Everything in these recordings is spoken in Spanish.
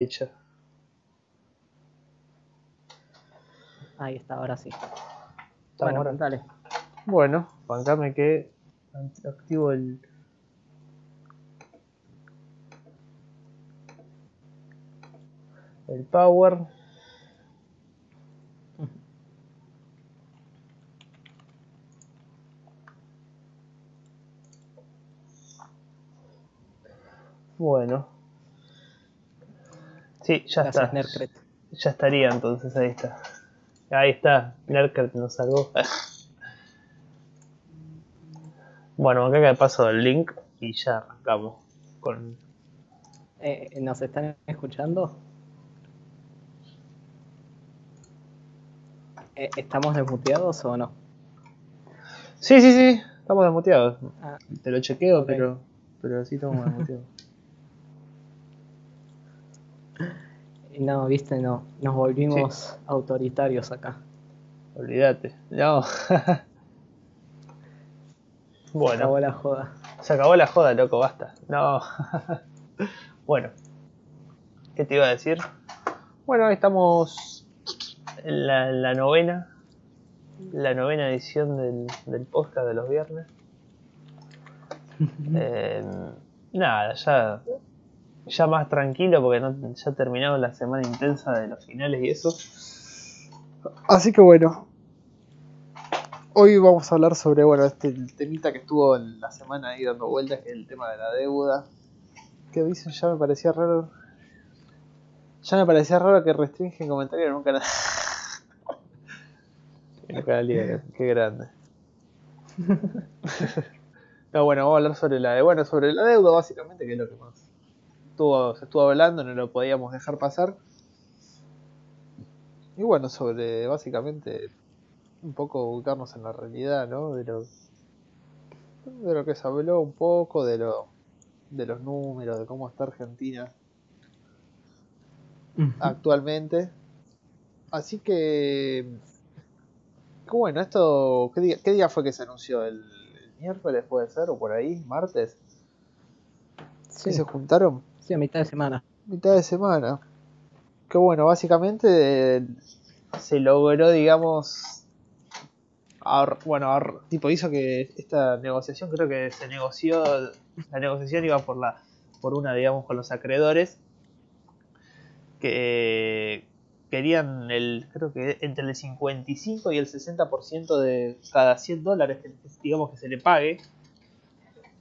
hecho. Ahí está, ahora sí. Está bueno, ahora. dale. Bueno, bancame que activo el. El power. Bueno. Sí, ya Gracias, está. Nercret. Ya estaría entonces, ahí está. Ahí está, Nerker nos salvó. bueno, acá que paso el link y ya arrancamos con... Eh, ¿Nos están escuchando? Eh, ¿Estamos desmuteados o no? Sí, sí, sí, estamos desmuteados. Ah, Te lo chequeo, pero, pero sí estamos desmuteados. no, viste, no. Nos volvimos autoritarios acá. Olvídate. No. bueno. Acabó la joda. Se acabó la joda, loco, basta. No. bueno. ¿Qué te iba a decir? Bueno, estamos en la, en la novena. La novena edición del, del podcast de los viernes. Eh, nada, ya, ya más tranquilo porque no, ya terminamos la semana intensa de los finales y eso. Así que bueno. Hoy vamos a hablar sobre bueno este temita que estuvo en la semana ahí dando vueltas, que es el tema de la deuda. Que dicen ya me parecía raro. Ya me parecía raro que restringen comentarios en un canal. en un canal libre, qué grande. no, bueno, vamos a hablar sobre la bueno, sobre la deuda básicamente, que es lo que más estuvo, se estuvo hablando, no lo podíamos dejar pasar. Y bueno, sobre básicamente un poco ubicarnos en la realidad, ¿no? De lo, de lo que se habló un poco, de lo de los números, de cómo está Argentina actualmente. Así que, que bueno, esto, ¿qué día, qué día fue que se anunció? ¿El, el miércoles puede ser? ¿O por ahí? ¿Martes? Sí, ¿Que se juntaron? Sí, a mitad de semana. mitad de semana. Que bueno, básicamente eh, se logró, digamos, ahor- bueno, ahor- tipo hizo que esta negociación creo que se negoció, la negociación iba por la, por una, digamos, con los acreedores que querían el, creo que entre el 55 y el 60% de cada 100 dólares que digamos que se le pague.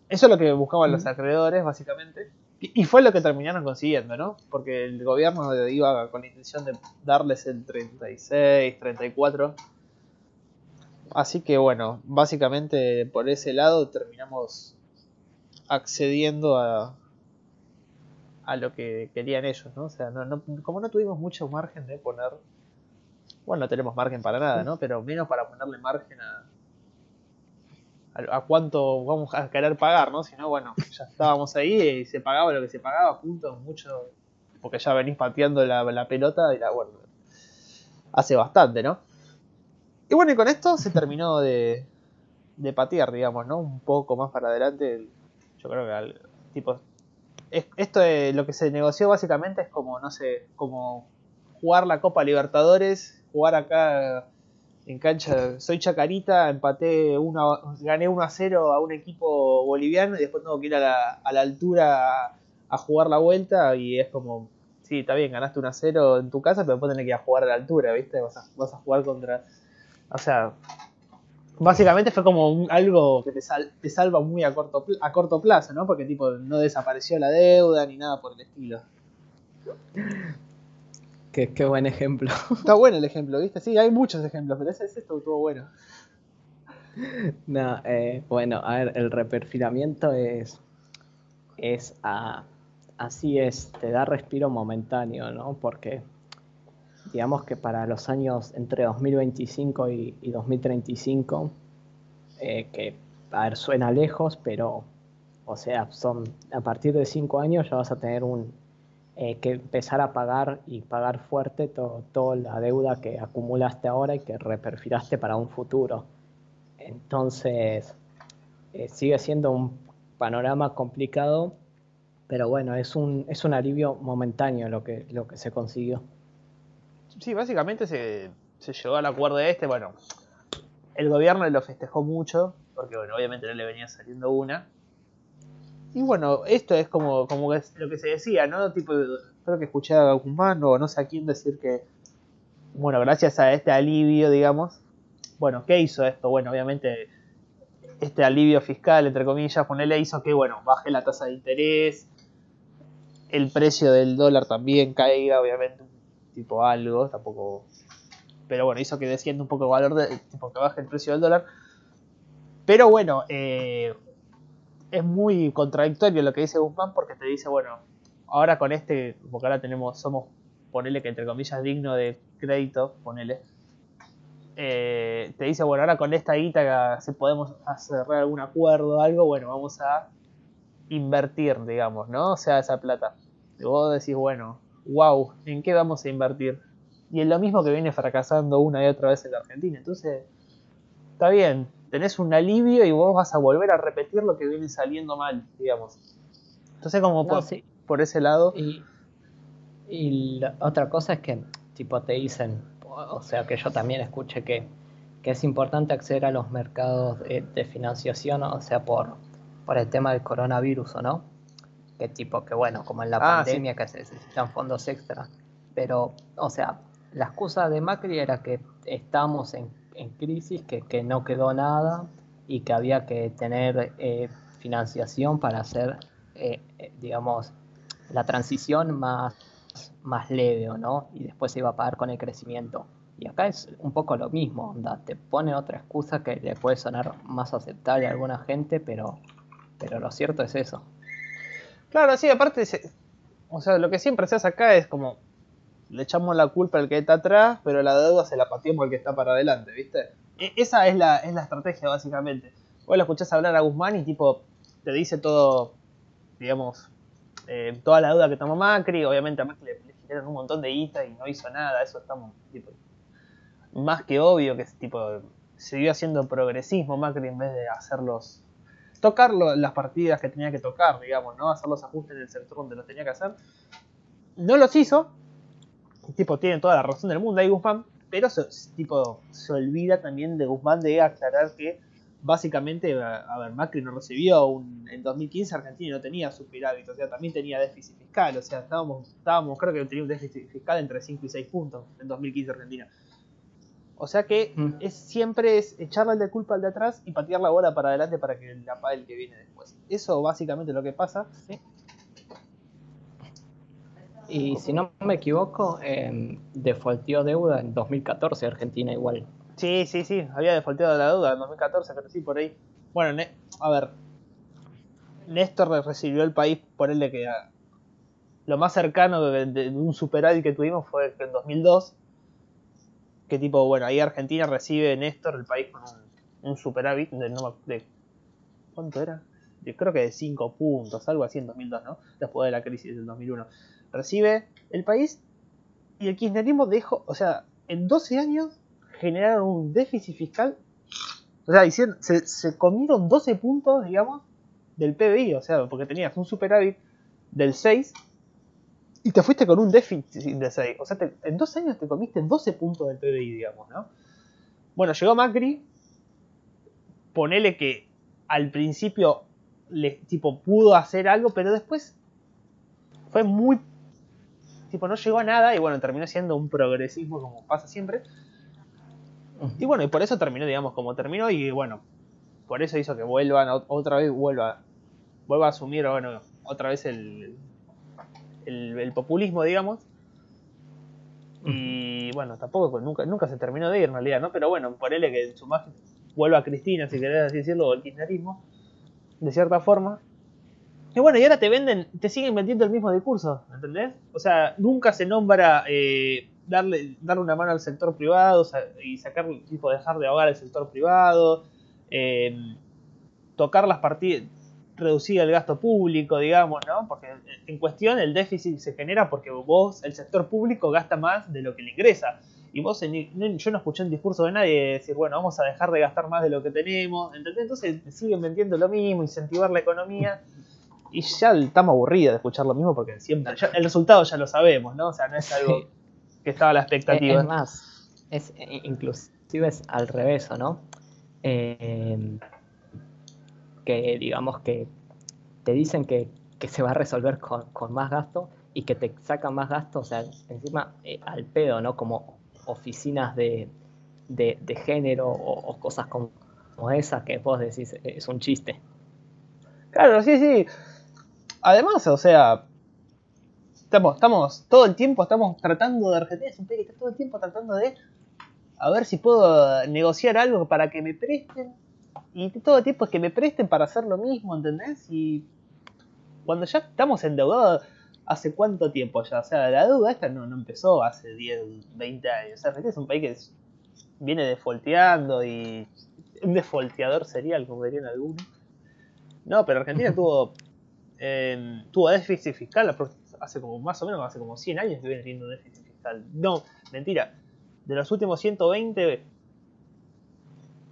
Eso es lo que buscaban los acreedores, básicamente. Y fue lo que terminaron consiguiendo, ¿no? Porque el gobierno iba con la intención de darles el 36, 34. Así que bueno, básicamente por ese lado terminamos accediendo a, a lo que querían ellos, ¿no? O sea, no, no- como no tuvimos mucho margen de poner... Bueno, no tenemos margen para nada, ¿no? Pero menos para ponerle margen a, a, cuánto vamos a querer pagar, ¿no? Si no, bueno, ya estábamos ahí y se pagaba lo que se pagaba, punto, mucho, porque ya venís pateando la, pelota y la, bueno, hace bastante, ¿no? Y bueno, y con esto se terminó de, de patear, digamos, ¿no? Un poco más para adelante, yo creo que al, tipo, es- esto lo que se negoció básicamente es como, no sé, como jugar la Copa Libertadores, jugar acá en cancha, soy Chacarita, empaté una, gané 1 a 0 a un equipo boliviano y después tengo que ir a la, altura a, jugar la vuelta y es como, sí, está bien, ganaste 1 a 0 en tu casa, pero después tenés que ir a jugar a la altura, ¿viste? Vas a, jugar contra... O sea, básicamente fue como algo que te, te salva muy a corto, a corto plazo, ¿no? Porque tipo no desapareció la deuda ni nada por el estilo. Qué, qué buen ejemplo. Está bueno el ejemplo, ¿viste? Sí, hay muchos ejemplos, pero ese, ese estuvo estuvo bueno. No, eh, bueno, a ver, el reperfilamiento es, es a- así es, te da respiro momentáneo, ¿no? Porque digamos que para los años entre 2025 y, y 2035, eh, que, a ver, suena lejos, pero, o sea, son, a partir de cinco años ya vas a tener un, eh, que empezar a pagar y pagar fuerte to- toda la deuda que acumulaste ahora y que reperfilaste para un futuro. Entonces, eh, sigue siendo un panorama complicado, pero bueno, es un, es un alivio momentáneo lo que, lo que se consiguió. Sí, básicamente se, se llegó al acuerdo este, bueno, el gobierno lo festejó mucho, porque bueno, obviamente no le venía saliendo una. Y bueno, esto es como, como lo que se decía, ¿no? Tipo, creo que escuché a Guzmán o no sé a quién decir que, bueno, gracias a este alivio, digamos, bueno, ¿qué hizo esto? Bueno, obviamente este alivio fiscal, entre comillas, ponele, hizo que, bueno, baje la tasa de interés, el precio del dólar también caiga, obviamente, tipo algo, tampoco... Pero bueno, hizo que descienda un poco el valor, de, tipo que baje el precio del dólar. Pero bueno, eh, es muy contradictorio lo que dice Guzmán porque te dice, bueno, ahora con este, porque ahora tenemos, somos, ponele que entre comillas, digno de crédito, ponele. Eh, te dice, bueno, ahora con esta guita, si podemos cerrar algún acuerdo o algo, bueno, vamos a invertir, digamos, ¿no? O sea, esa plata. Y vos decís, bueno, wow, ¿en qué vamos a invertir? Y es lo mismo que viene fracasando una y otra vez en la Argentina. Entonces, está bien, tenés un alivio y vos vas a volver a repetir lo que viene saliendo mal, digamos. Entonces, como por, ese lado. Y, y la otra cosa es que, tipo, te dicen, o sea, que yo también escuché que, que es importante acceder a los mercados de, financiación, o sea, por, por el tema del coronavirus, ¿o no? Que tipo, que bueno, como en la ah, pandemia, que se necesitan fondos extra. Pero, o sea, la excusa de Macri era que estamos en en crisis, que, que, no quedó nada y que había que tener eh, financiación para hacer, eh, eh, digamos, la transición más, más leve, ¿no? Y después se iba a pagar con el crecimiento. Y acá es un poco lo mismo, onda, te pone otra excusa que le puede sonar más aceptable a alguna gente, pero, pero lo cierto es eso. Claro, sí, aparte, o sea, lo que siempre se hace acá es como, le echamos la culpa al que está atrás, pero la deuda se la pateamos al que está para adelante, ¿viste? E, esa es la, es la estrategia, básicamente. Vos lo escuchás hablar a Guzmán y tipo, te dice todo, digamos, eh, toda la deuda que tomó Macri, obviamente a Macri le, le un montón de guita y no hizo nada, eso está más que obvio que tipo, siguió haciendo progresismo Macri en vez de hacerlos tocar las partidas que tenía que tocar, digamos, ¿no? Hacer los ajustes en el sector donde lo tenía que hacer. No los hizo, tipo tiene toda la razón del mundo ahí Guzmán, pero se, tipo se olvida también de Guzmán de aclarar que básicamente, a, ver, Macri no recibió un, en 2015 Argentina no tenía superávit, o sea, también tenía déficit fiscal, o sea, estábamos, estábamos creo que tenía un déficit fiscal entre 5 y 6 puntos en 2015 Argentina. O sea que mm. es, siempre es echarle de culpa al de atrás y patear la bola para adelante para que la pague el que viene después. Eso básicamente es lo que pasa. ¿sí? Y si no me equivoco, eh, defaultió deuda en 2014 Argentina igual. Sí, sí, sí, había defaulteado la deuda en 2014, pero sí, por ahí. Bueno, a ver, Néstor recibió el país por el de que lo más cercano de, un superávit que tuvimos fue en 2002. Que tipo, bueno, ahí Argentina recibe Néstor el país con un, superávit de, de, ¿Cuánto era? Yo creo que de 5 puntos, algo así en 2002, ¿no? Después de la crisis del 2001 recibe el país. Y el kirchnerismo dejó, o sea, en 12 años generaron un déficit fiscal, o sea, hicieron, se, comieron 12 puntos, digamos, del PBI, o sea, porque tenías un superávit del 6 y te fuiste con un déficit de 6, o sea, en 12 años te comiste 12 puntos del PBI, digamos, ¿no? Bueno, llegó Macri, ponele que al principio le, tipo, pudo hacer algo, pero después fue muy tipo, no llegó a nada y bueno, terminó siendo un progresismo como pasa siempre. Y bueno, y por eso terminó, digamos, como terminó y bueno, por eso hizo que vuelvan, otra vez vuelva, vuelva a asumir, bueno, otra vez el, el, populismo, digamos. Y bueno, tampoco, pues, nunca, nunca se terminó de ir en realidad, ¿no? Pero bueno, por él que en su imagen vuelva a Cristina, si querés así decirlo, o el kirchnerismo, de cierta forma. Y bueno, y ahora te venden, te siguen vendiendo el mismo discurso, ¿entendés? O sea, nunca se nombra eh, darle, darle una mano al sector privado y sacar, tipo, dejar de ahogar al sector privado, eh, tocar las partidas, reducir el gasto público, digamos, ¿no? Porque en cuestión el déficit se genera porque vos, el sector público, gasta más de lo que le ingresa. Y vos, yo no escuché un discurso de nadie decir, bueno, vamos a dejar de gastar más de lo que tenemos, ¿entendés? Entonces siguen vendiendo lo mismo, incentivar la economía Y ya estamos aburridos de escuchar lo mismo porque siempre. el resultado ya lo sabemos, ¿no? O sea, no es algo que estaba a la expectativa. Es, más, es, e, inclusive es al revés, ¿no? Eh, que digamos que te dicen que, se va a resolver con, más gasto y que te sacan más gasto, o sea, encima eh, al pedo, ¿no? Como oficinas de, género o, cosas como, como esas que vos decís es un chiste. Claro, sí, sí. Además, o sea, estamos, estamos todo el tiempo, estamos tratando de Argentina, es un país que está todo el tiempo tratando de a ver si puedo negociar algo para que me presten. Y todo el tiempo es que me presten para hacer lo mismo, ¿entendés? Y cuando ya estamos endeudados, ¿hace cuánto tiempo ya? O sea, la deuda esta no, no empezó hace 10, 20 años. O sea, Argentina es un país que viene defolteando y un defolteador serial, como dirían algunos. No, pero Argentina tuvo tuvo déficit fiscal hace como más o menos hace como 100 años que viene teniendo déficit fiscal. No, mentira. De los últimos 120,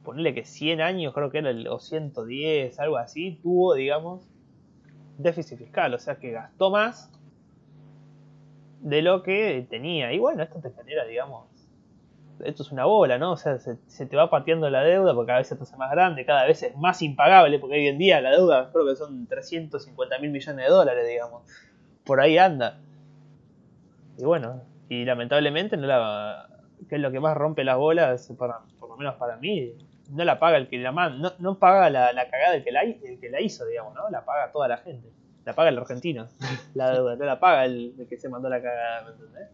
ponerle que 100 años, creo que era el, o 110, algo así, tuvo, digamos, déficit fiscal. O sea que gastó más de lo que tenía. Y bueno, esto te genera, digamos, esto es una bola, ¿no? O sea, se, te va pateando la deuda porque cada vez se te hace más grande, cada vez es más impagable, porque hoy en día la deuda creo que son 350 mil millones de dólares, digamos. Por ahí anda. Y bueno, y lamentablemente no la que es lo que más rompe las bolas, por lo menos para mí, no la paga el que la manda, no, no paga la, cagada el que la, el que la hizo, digamos, ¿no? La paga toda la gente. La paga el argentino, la deuda, no la paga el, que se mandó la cagada, ¿me entendés?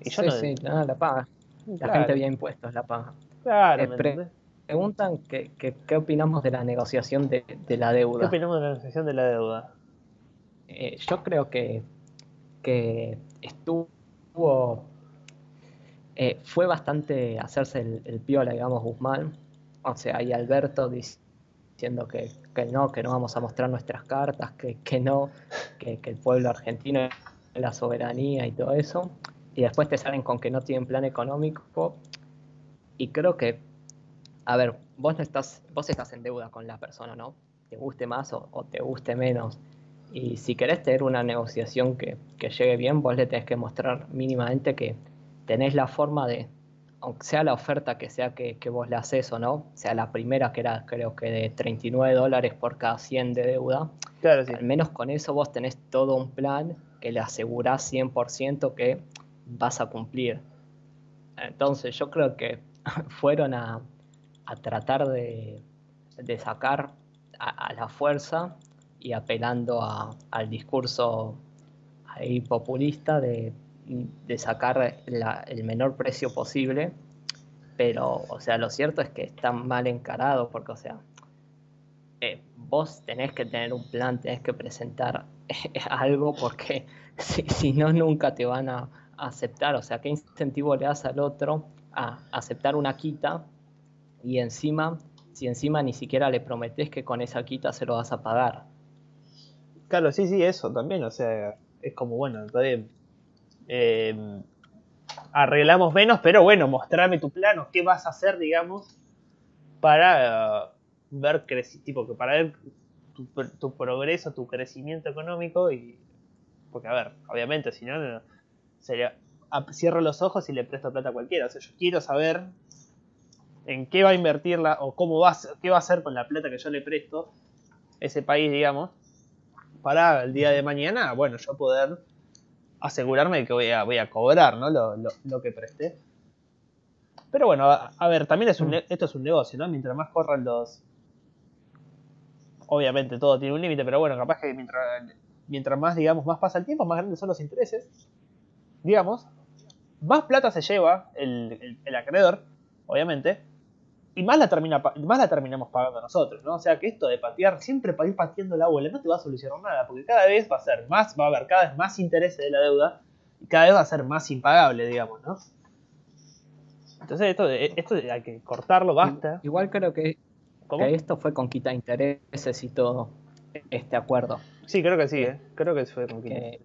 Y yo sí, no, sí, no, la paga. La gente había impuestos la paga. Claro, eh, preguntan qué qué opinamos de la negociación de, la deuda. ¿Qué opinamos de la negociación de la deuda? Eh, yo creo que, que estuvo. Eh, fue bastante hacerse el, piola, digamos, Guzmán. O sea, y Alberto diciendo que, no, que no vamos a mostrar nuestras cartas, que, que no, que, que el pueblo argentino la soberanía y todo eso y después te salen con que no tienen plan económico. Y creo que, a ver, vos no estás, vos estás en deuda con la persona, ¿no? Te guste más o, te guste menos. Y si querés tener una negociación que, llegue bien, vos le tenés que mostrar mínimamente que tenés la forma de, aunque sea la oferta que sea que, vos le haces o no, sea la primera que era creo que de 39 dólares por cada 100 de deuda, claro, sí. al menos con eso vos tenés todo un plan que le asegurás 100% que vas a cumplir. Entonces yo creo que fueron a, tratar de, sacar a, la fuerza y apelando al discurso ahí populista de, sacar el menor precio posible. Pero, o sea, lo cierto es que están mal encarados porque, o sea, eh, vos tenés que tener un plan, tenés que presentar algo porque si no, nunca te van a, aceptar, o sea, qué incentivo le das al otro a aceptar una quita y encima, si encima ni siquiera le prometes que con esa quita se lo vas a pagar. Claro, sí, sí, eso también, o sea, es como, bueno, entonces, eh, arreglamos menos, pero bueno, mostrame tu plano, qué vas a hacer, digamos, para uh, ver, tipo, que para ver tu, progreso, tu crecimiento económico y, porque a ver, obviamente, si no sería, cierro los ojos y le presto plata a cualquiera. O sea, yo quiero saber en qué va a invertirla o cómo va, qué va a hacer con la plata que yo le presto ese país, digamos, para el día de mañana, bueno, yo poder asegurarme que voy a, voy a cobrar, ¿no? Lo, que presté. Pero bueno, a, ver, también es un, esto es un negocio, ¿no? Mientras más corran los... Obviamente todo tiene un límite, pero bueno, capaz que mientras, mientras más, digamos, más pasa el tiempo, más grandes son los intereses digamos, más plata se lleva el, acreedor, obviamente, y más la, termina, más la terminamos pagando nosotros, ¿no? O sea que esto de patear, siempre para ir pateando la bola, no te va a solucionar nada, porque cada vez va a ser más, va a haber cada vez más intereses de la deuda, y cada vez va a ser más impagable, digamos, ¿no? Entonces esto, esto hay que cortarlo, basta. Igual creo que, esto fue con quita intereses y todo, este acuerdo. Sí, creo que sí, ¿eh? creo que fue con quita.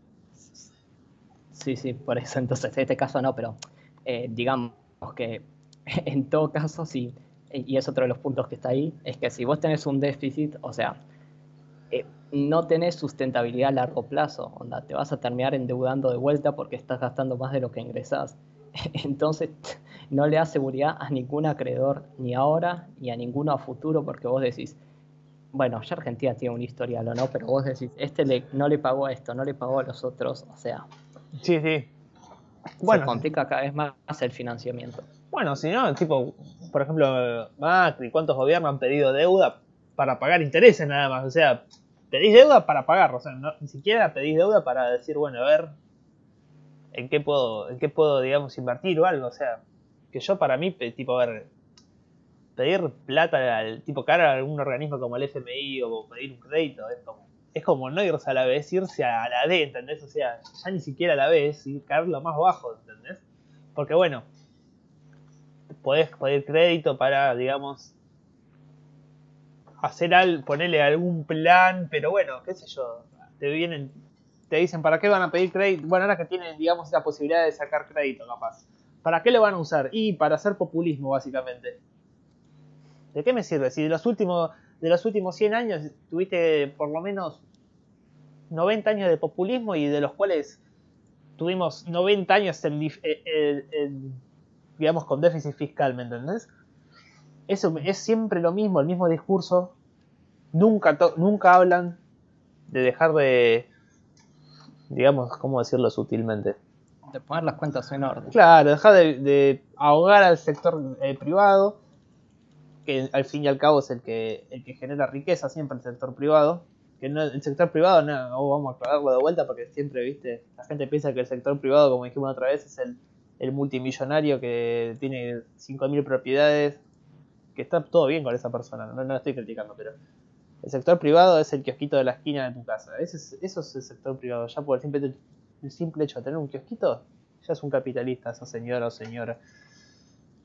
Sí, sí, por eso entonces en este caso no, pero eh, digamos que en todo caso sí, y es otro de los puntos que está ahí, es que si vos tenés un déficit, o sea, eh, no tenés sustentabilidad a largo plazo, onda, te vas a terminar endeudando de vuelta porque estás gastando más de lo que ingresás. Entonces, no le da seguridad a ningún acreedor, ni ahora, ni a ninguno a futuro, porque vos decís, bueno, ya Argentina tiene un historial o no, pero vos decís, este le, no le pagó a esto, no le pagó a los otros, o sea. Sí, sí. Bueno, se complica cada vez más el financiamiento. Bueno, si no, tipo, por ejemplo, Macri, ¿cuántos gobiernos han pedido deuda para pagar intereses nada más? O sea, pedís deuda para pagar, o sea, ni siquiera pedís deuda para decir, bueno, a ver, en qué puedo, en qué puedo, digamos, invertir o algo, o sea, que yo para mí, tipo, a ver, pedir plata al tipo cara a algún organismo como el FMI o pedir un crédito es como, es como no irse a la vez, irse a la D, ¿entendés? O sea, ya ni siquiera a la vez y caer lo más bajo, ¿entendés? Porque bueno, podés pedir crédito para, digamos, hacer al, ponerle algún plan, pero bueno, qué sé yo, te vienen, te dicen, ¿para qué van a pedir crédito? Bueno, ahora que tienen, digamos, esa posibilidad de sacar crédito, capaz. ¿Para qué lo van a usar? Y para hacer populismo, básicamente. ¿De qué me sirve? Si de los últimos, de los últimos 100 años tuviste por lo menos 90 años de populismo y de los cuales tuvimos 90 años en, digamos, con déficit fiscal, ¿me entendés? Eso es siempre lo mismo, el mismo discurso. Nunca, nunca hablan de dejar de, digamos, ¿cómo decirlo sutilmente? De poner las cuentas en orden. Claro, dejar de, ahogar al sector eh, privado, que al fin y al cabo es el que, el que genera riqueza siempre el sector privado. Que no, el sector privado, no, vamos a aclararlo de vuelta porque siempre, viste, la gente piensa que el sector privado, como dijimos otra vez, es el, el multimillonario que tiene 5.000 propiedades, que está todo bien con esa persona, no, no estoy criticando, pero el sector privado es el kiosquito de la esquina de tu casa. Ese es, eso es el sector privado. Ya por el simple, el simple hecho de tener un kiosquito, ya es un capitalista esa señora o señora.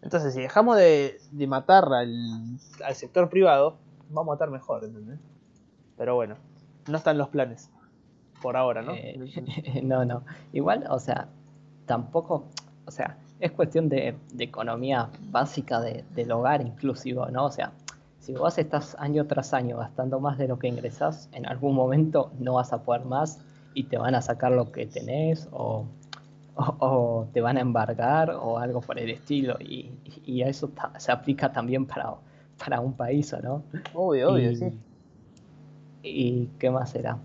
Entonces, si dejamos de, de matar al, al, sector privado, vamos a estar mejor, ¿entendés? Pero bueno, no están los planes. Por ahora, ¿no? Eh, no, no. Igual, o sea, tampoco, o sea, es cuestión de, economía básica del hogar inclusivo, ¿no? O sea, si vos estás año tras año gastando más de lo que ingresás, en algún momento no vas a poder más y te van a sacar lo que tenés o, te van a embargar o algo por el estilo. Y, y eso se aplica también para, para un país, ¿no? Obvio, obvio, sí. ¿Y qué más será?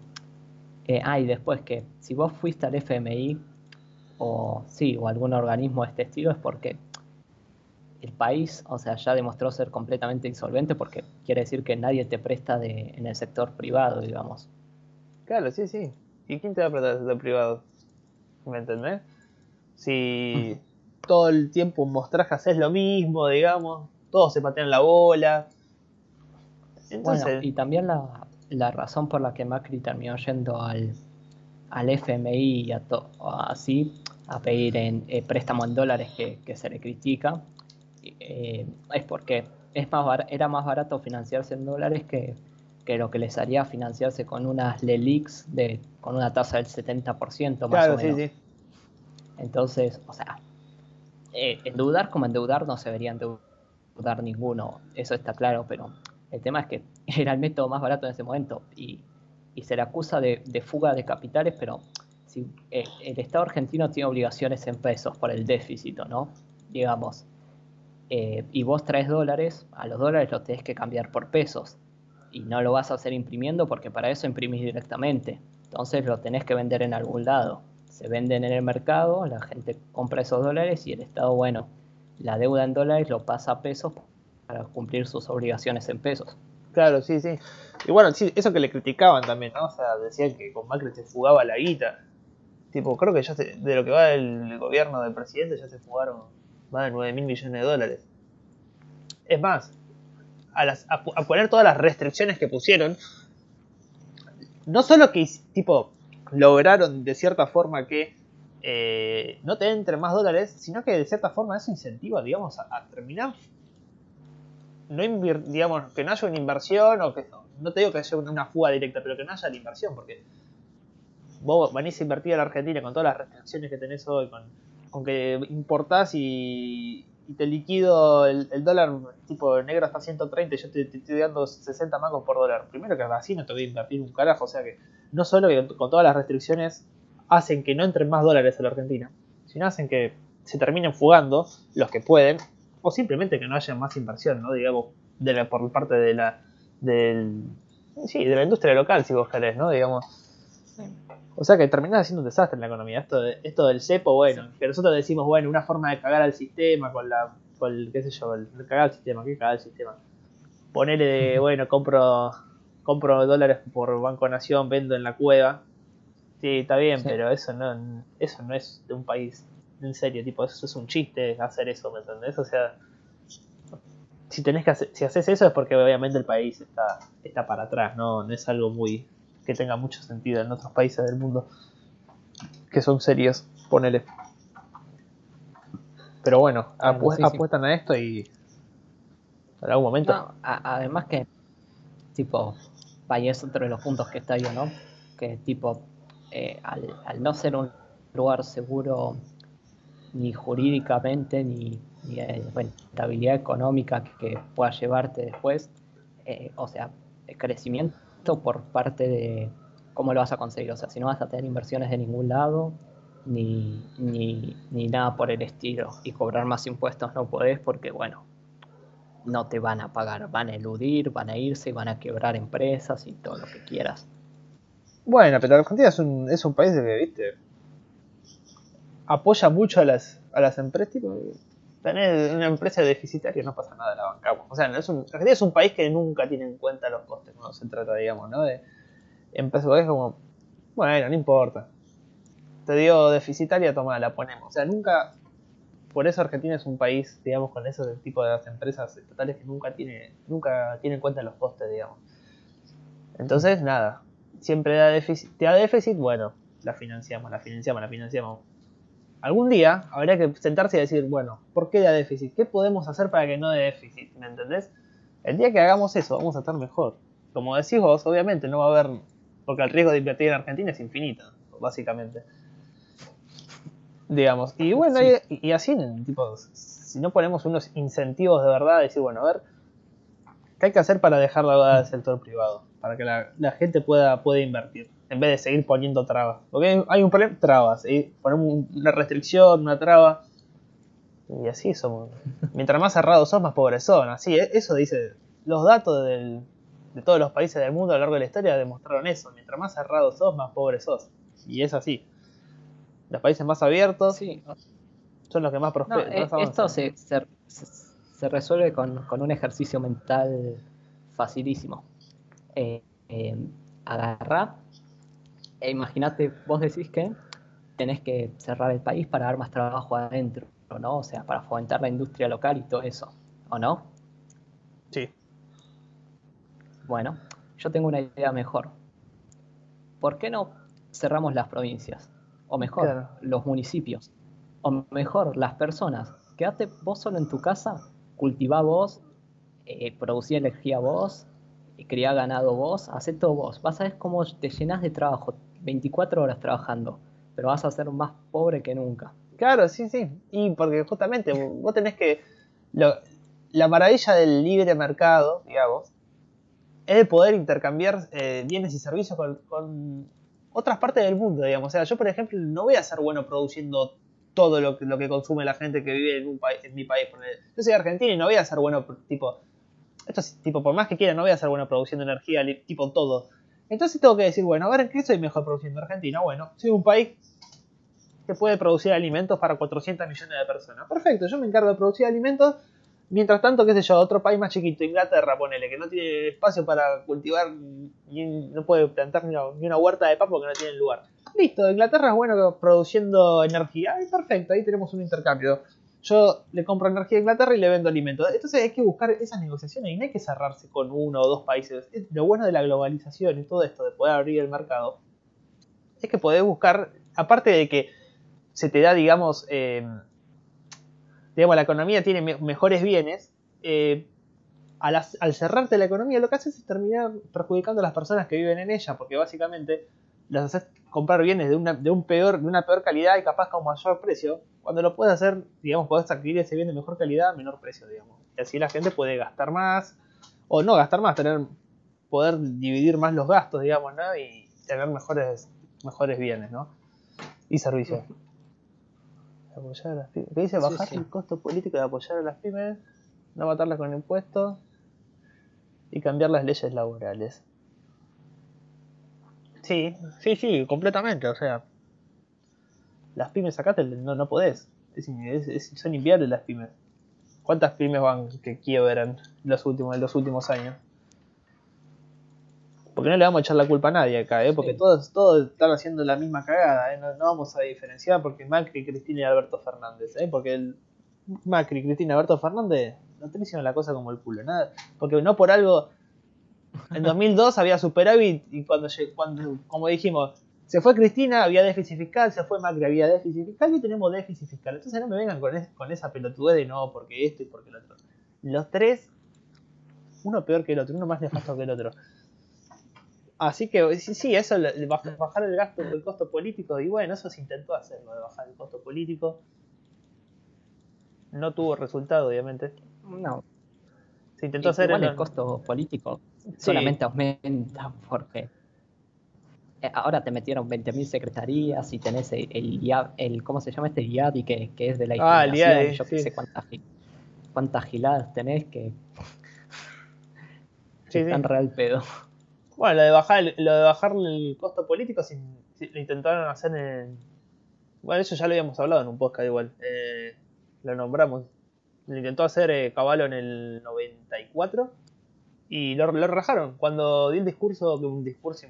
Eh, ah, y después que si vos fuiste al FMI o sí, o algún organismo de este estilo, es porque el país, o sea, ya demostró ser completamente insolvente porque quiere decir que nadie te presta de, en el sector privado, digamos. Claro, sí, sí. ¿Y quién te va a prestar el sector privado? ¿Me entendés? Si todo el tiempo mostrás que haces lo mismo, digamos, todos se patean la bola. Entonces... y también la, la razón por la que Macri terminó yendo al, al FMI y a así a pedir en eh, préstamo en dólares que, se le critica eh, es porque es más era más barato financiarse en dólares que, lo que les haría financiarse con unas LELIX de, con una tasa del 70% más o menos. Entonces, o sea, eh, endeudar como endeudar no se debería endeudar ninguno, eso está claro, pero el tema es que era el método más barato en ese momento y se le acusa de, fuga de capitales, pero si, eh, el Estado argentino tiene obligaciones en pesos por el déficit, ¿no? Digamos. Eh, y vos traes dólares, a los dólares los tenés que cambiar por pesos. Y no lo vas a hacer imprimiendo porque para eso imprimís directamente. Entonces lo tenés que vender en algún lado. Se venden en el mercado, la gente compra esos dólares y el Estado, bueno, la deuda en dólares lo pasa a pesos para cumplir sus obligaciones en pesos. Claro, sí, sí. Y bueno, sí, eso que le criticaban también, ¿no? O sea, decían que con Macri se fugaba la guita. Tipo, creo que ya de lo que va el gobierno del presidente ya se fugaron más de 9 mil millones de dólares. Es más, a, las, a, poner todas las restricciones que pusieron, no solo que, tipo, lograron de cierta forma que eh, no te entren más dólares, sino que de cierta forma eso incentiva, digamos, a terminar no digamos, que no haya una inversión o que no te digo que haya una fuga directa, pero que no haya la inversión, porque vos venís a invertir a la Argentina con todas las restricciones que tenés hoy, con, que importás y, y te liquido el, dólar tipo negro hasta 130 y yo te, estoy dando 60 mangos por dólar. Primero que así no te voy a invertir un carajo, o sea que no solo que con todas las restricciones hacen que no entren más dólares a la Argentina, sino hacen que se terminen fugando los que pueden, o simplemente que no haya más inversión, ¿no? Digamos, de por parte de la, del, sí, de la industria local, si vos querés, ¿no? Digamos. O sea que terminás haciendo un desastre en la economía. Esto, de, esto del cepo, bueno, que nosotros decimos, bueno, una forma de cagar al sistema con la, con el, qué sé yo, el, cagar al sistema, ¿qué cagar al sistema? Ponerle de, bueno, compro, compro dólares por Banco Nación, vendo en la cueva. Sí, está bien, pero eso no, eso no es de un país en serio, tipo, eso es un chiste hacer eso, ¿me entendés? O sea, si tenés que hacer, si haces eso es porque obviamente el país está, está para atrás, ¿no? no es algo muy que tenga mucho sentido en otros países del mundo que son serios, ponele. Pero bueno, apuestan a esto y en algún momento. además que, tipo, vaya es otro de los puntos que está bien, ¿no? Que tipo, eh, al, al no ser un lugar seguro ni jurídicamente ni, ni rentabilidad económica que, pueda llevarte después, eh, o sea, crecimiento por parte de cómo lo vas a conseguir, o sea, si no vas a tener inversiones de ningún lado, ni, ni, ni nada por el estilo, y cobrar más impuestos no podés porque, bueno, no te van a pagar, van a eludir, van a irse, van a quebrar empresas y todo lo que quieras. Bueno, pero Argentina es un, es un país que, viste, apoya mucho a las, a las empresas. Tener una empresa deficitaria no pasa nada, la bancamos. O sea, Argentina es un país que nunca tiene en cuenta los costes cuando se trata, digamos, ¿no? De empresas es como, bueno, no importa. Te dio deficitaria, toma, la ponemos. O sea, nunca. Por eso Argentina es un país, digamos, con ese tipo de las empresas estatales que nunca tiene, nunca tiene en cuenta los costes, digamos. Entonces, nada. Siempre da déficit. Te da déficit, bueno, la financiamos, la financiamos, la financiamos algún día habría que sentarse y decir, bueno, ¿por qué da déficit? ¿Qué podemos hacer para que no dé déficit? ¿Me entendés? El día que hagamos eso, vamos a estar mejor. Como decís vos, obviamente no va a haber, porque el riesgo de invertir en Argentina es infinito, básicamente. Digamos, y bueno, y, así, tipo, si no ponemos unos incentivos de verdad, decir, bueno, a ver, ¿qué hay que hacer para dejar la deuda del sector privado? Para que la, la gente pueda, pueda invertir en vez de seguir poniendo trabas. Porque hay un problema, trabas. Ponemos una restricción, una traba. Y así somos. Mientras más cerrados sos, más pobres son. Así, e, eso dice. Los datos de todos los países del mundo a lo largo de la historia demostraron eso. Mientras más cerrados sos, más pobres sos. Y es así. Los países más abiertos son los que más prosperan. Eh, esto se, se, resuelve con, un ejercicio mental facilísimo. Eh, eh, e imagínate, vos decís que tenés que cerrar el país para dar más trabajo adentro, ¿no? O sea, para fomentar la industria local y todo eso, ¿o no? Sí. Bueno, yo tengo una idea mejor. ¿Por qué no cerramos las provincias? O mejor, los municipios. O mejor, las personas. Quédate vos solo en tu casa, cultivá vos, eh, producí energía vos, criá ganado vos, hacé todo vos. Vas a ver cómo te llenas de trabajo, 24 horas trabajando, pero vas a ser más pobre que nunca. Claro, sí, sí. Y porque justamente vos tenés que... la maravilla del libre mercado, digamos, es el poder intercambiar eh, bienes y servicios con, otras partes del mundo, digamos. O sea, yo, por ejemplo, no voy a ser bueno produciendo todo lo que, lo que consume la gente que vive en, un país, en mi país. Yo soy argentino y no voy a ser bueno, tipo... Esto es, tipo, por más que quiera, no voy a ser bueno produciendo energía, tipo todo. Entonces tengo que decir, bueno, a ver, ¿qué soy mejor produciendo? Argentina. Bueno, soy un país que puede producir alimentos para 400 millones de personas. Perfecto, yo me encargo de producir alimentos. Mientras tanto, qué sé yo, otro país más chiquito, Inglaterra, ponele, que no tiene espacio para cultivar, y no puede plantar ni una, huerta de papa porque no tiene lugar. Listo, Inglaterra es bueno produciendo energía. Ay, perfecto, ahí tenemos un intercambio yo le compro energía a Inglaterra y le vendo alimentos. Entonces hay que buscar esas negociaciones y no hay que cerrarse con uno o dos países. Lo bueno de la globalización y todo esto, de poder abrir el mercado, es que podés buscar, aparte de que se te da, digamos, eh, digamos, la economía tiene mejores bienes, eh, al, al, cerrarte la economía lo que haces es terminar perjudicando a las personas que viven en ella, porque básicamente las haces comprar bienes de una, de un peor, de una peor calidad y capaz con mayor precio, cuando lo puedes hacer, digamos, podés adquirir ese bien de mejor calidad a menor precio, digamos. Y así la gente puede gastar más, o no gastar más, tener, poder dividir más los gastos, digamos, ¿no? Y tener mejores, mejores bienes, ¿no? Y servicios. Apoyar a las pymes. ¿Qué dice? Sí, Bajar sí. el costo político de apoyar a las pymes, no matarlas con impuestos y cambiar las leyes laborales. Sí, sí, sí, completamente. O sea, las pymes acá te- no, no podés. Es in- es- es- son inviables las pymes. ¿Cuántas pymes van que quiebran los últimos, en los últimos años? Porque no le vamos a echar la culpa a nadie acá, ¿eh? porque Sí. todos, todos están haciendo la misma cagada. ¿eh? No, no vamos a diferenciar porque Macri, Cristina y Alberto Fernández. ¿eh? Porque el Macri, Cristina y Alberto Fernández no te hicieron la cosa como el culo. Nada. Porque no por algo. En 2002 había superávit y cuando, cuando, como dijimos, se fue Cristina, había déficit fiscal, se fue Macri, había déficit fiscal y tenemos déficit fiscal. Entonces no me vengan con, es- con esa pelotudez de no, porque esto y porque el otro. Los tres, uno peor que el otro, uno más nefasto que el otro. Así que sí, sí, eso, bajar el gasto, el costo político, y bueno, eso se intentó hacer, de bajar el costo político. No tuvo resultado, obviamente. No, Se intentó hacer igual en- el costo político Sí. solamente aumenta porque eh, ahora te metieron 20.000 secretarías y tenés el, el, IAD el ¿cómo se llama este IADI que, que es de la Ah, el IADI, yo sí. sé cuántas, cuántas giladas tenés que, Sí, están real pedo. Bueno, lo de bajar el, lo de bajar el costo político sin- lo intentaron hacer en. Bueno, eso ya lo habíamos hablado en un podcast igual. Eh, lo nombramos. Lo intentó hacer eh, Caballo en el 94 y lo, lo rajaron. Cuando di el discurso, que un discurso,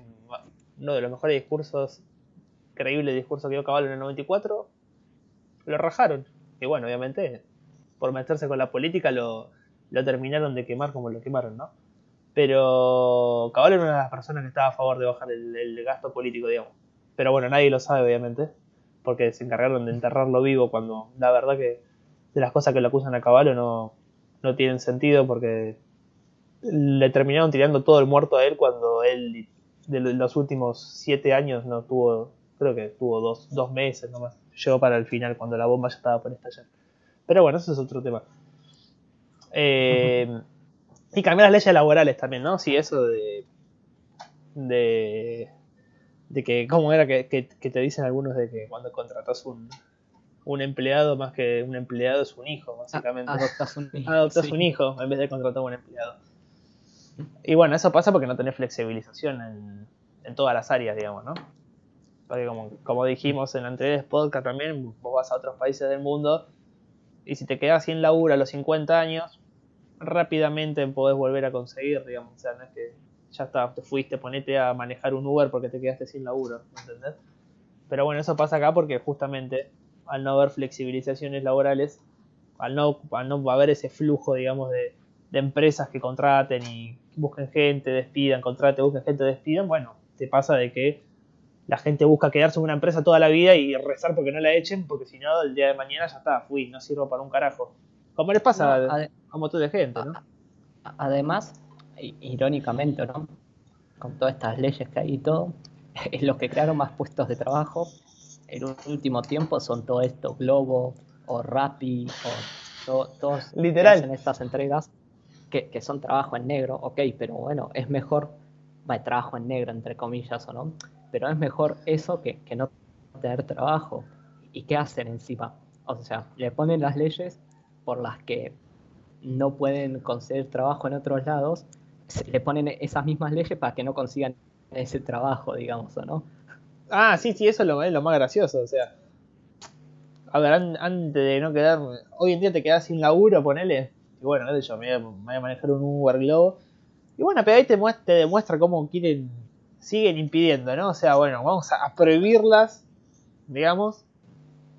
uno de los mejores discursos, creíble discurso que dio Caballo en el 94, lo rajaron. Y bueno, obviamente, por meterse con la política lo, lo terminaron de quemar como lo quemaron, ¿no? Pero Cabal era una de las personas que estaba a favor de bajar el, el gasto político, digamos. Pero bueno, nadie lo sabe, obviamente, porque se encargaron de enterrarlo vivo cuando la verdad que de las cosas que lo acusan a Caballo no, no tienen sentido porque le terminaron tirando todo el muerto a él cuando él de lo- los últimos siete años no tuvo, creo que tuvo dos, dos meses nomás. Llegó para el final cuando la bomba ya estaba por estallar. Pero bueno, eso es otro tema. Eh, y cambiar las leyes laborales también, ¿no? Sí, eso de. de. de que. ¿Cómo era que, que- que te dicen algunos de que cuando contratas un, un empleado, más que un empleado, es un hijo, básicamente? Adoptas un hijo. Adoptas sí. un hijo en vez de contratar a un empleado. Y bueno, eso pasa porque no tenés flexibilización en, en todas las áreas, digamos, ¿no? Porque como, como dijimos en anteriores podcast también, vos vas a otros países del mundo y si te quedas sin laburo a los 50 años, rápidamente podés volver a conseguir, digamos. O sea, no es que ya está, te fuiste, ponete a manejar un Uber porque te quedaste sin laburo, ¿entendés? Pero bueno, eso pasa acá porque justamente al no haber flexibilizaciones laborales, al no, al no haber ese flujo, digamos, de, de empresas que contraten y busquen gente, despidan, contraten, busquen gente, despidan, bueno, te pasa de que la gente busca quedarse en una empresa toda la vida y rezar porque no la echen, porque si no, el día de mañana ya está, fui, no sirvo para un carajo. Como les pasa No, a, un montón de gente, ¿no? además, irónicamente, ¿no? Con todas estas leyes que hay y todo, los que crearon más puestos de trabajo en un último tiempo son todo esto, Globo o Rappi o to- todos que Literal. hacen estas entregas que, son trabajo en negro, ok, pero bueno, es mejor, va, trabajo en negro entre comillas o no, pero es mejor eso que, que no tener trabajo. ¿Y qué hacen encima? O sea, le ponen las leyes por las que no pueden conseguir trabajo en otros lados, se- le ponen esas mismas leyes para que no consigan ese trabajo, digamos, ¿o no? Ah, sí, sí, eso es lo, lo más gracioso, o sea. A ver, an- antes de no quedarme. Hoy en día te quedas sin laburo, ponele. Y bueno, qué sé yo, me voy, a, manejar un Uber Globo. Y bueno, pero ahí te, muest- te demuestra cómo quieren. Siguen impidiendo, ¿no? O sea, bueno, vamos a, prohibirlas, digamos.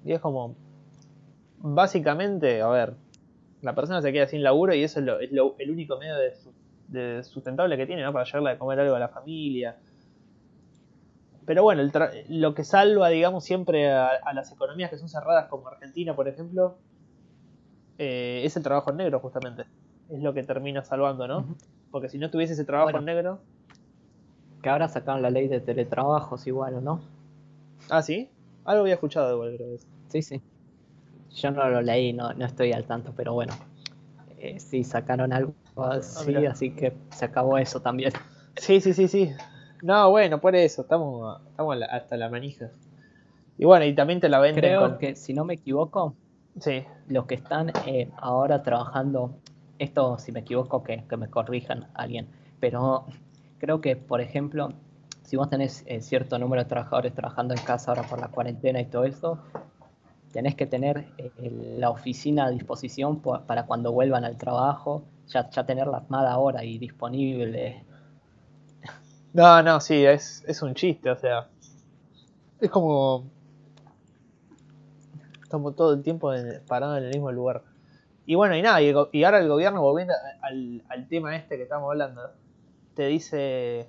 Y es como. Básicamente, a ver. La persona se queda sin laburo y eso es, lo- el único medio de, su- de sustentable que tiene, ¿no? Para llevarle a comer algo a la familia. Pero bueno, lo que salva, digamos, siempre a las economías que son cerradas, como Argentina, por ejemplo, eh, es el trabajo en negro, justamente. Es lo que termina salvando, ¿no? Porque si no tuviese ese trabajo Bueno. en negro. que ahora sacaron la ley de teletrabajos igual, ¿o no? Ah, ¿sí? Algo había escuchado igual, creo. Sí, sí. Yo no lo leí, no, no estoy al tanto, pero bueno. Eh, sí, sacaron algo así, Ah, así que se acabó eso también. Sí, sí, sí, sí. No, bueno, por eso, estamos, hasta la manija. Y bueno, y también te la venden Creo con... que, si no me equivoco, Sí, los que están eh, ahora trabajando, esto si me equivoco que, que me corrijan alguien, pero creo que, por ejemplo, si vos tenés eh, cierto número de trabajadores trabajando en casa ahora por la cuarentena y todo eso, tenés que tener eh, la oficina a disposición po- para cuando vuelvan al trabajo, ya, ya tenerla armada ahora y disponible. No, no, sí, es, es un chiste, o sea. Es como. Como todo el tiempo en- parado en el mismo lugar. Y bueno, y nada, y, y ahora el gobierno, volviendo al, al tema este que estamos hablando, te dice.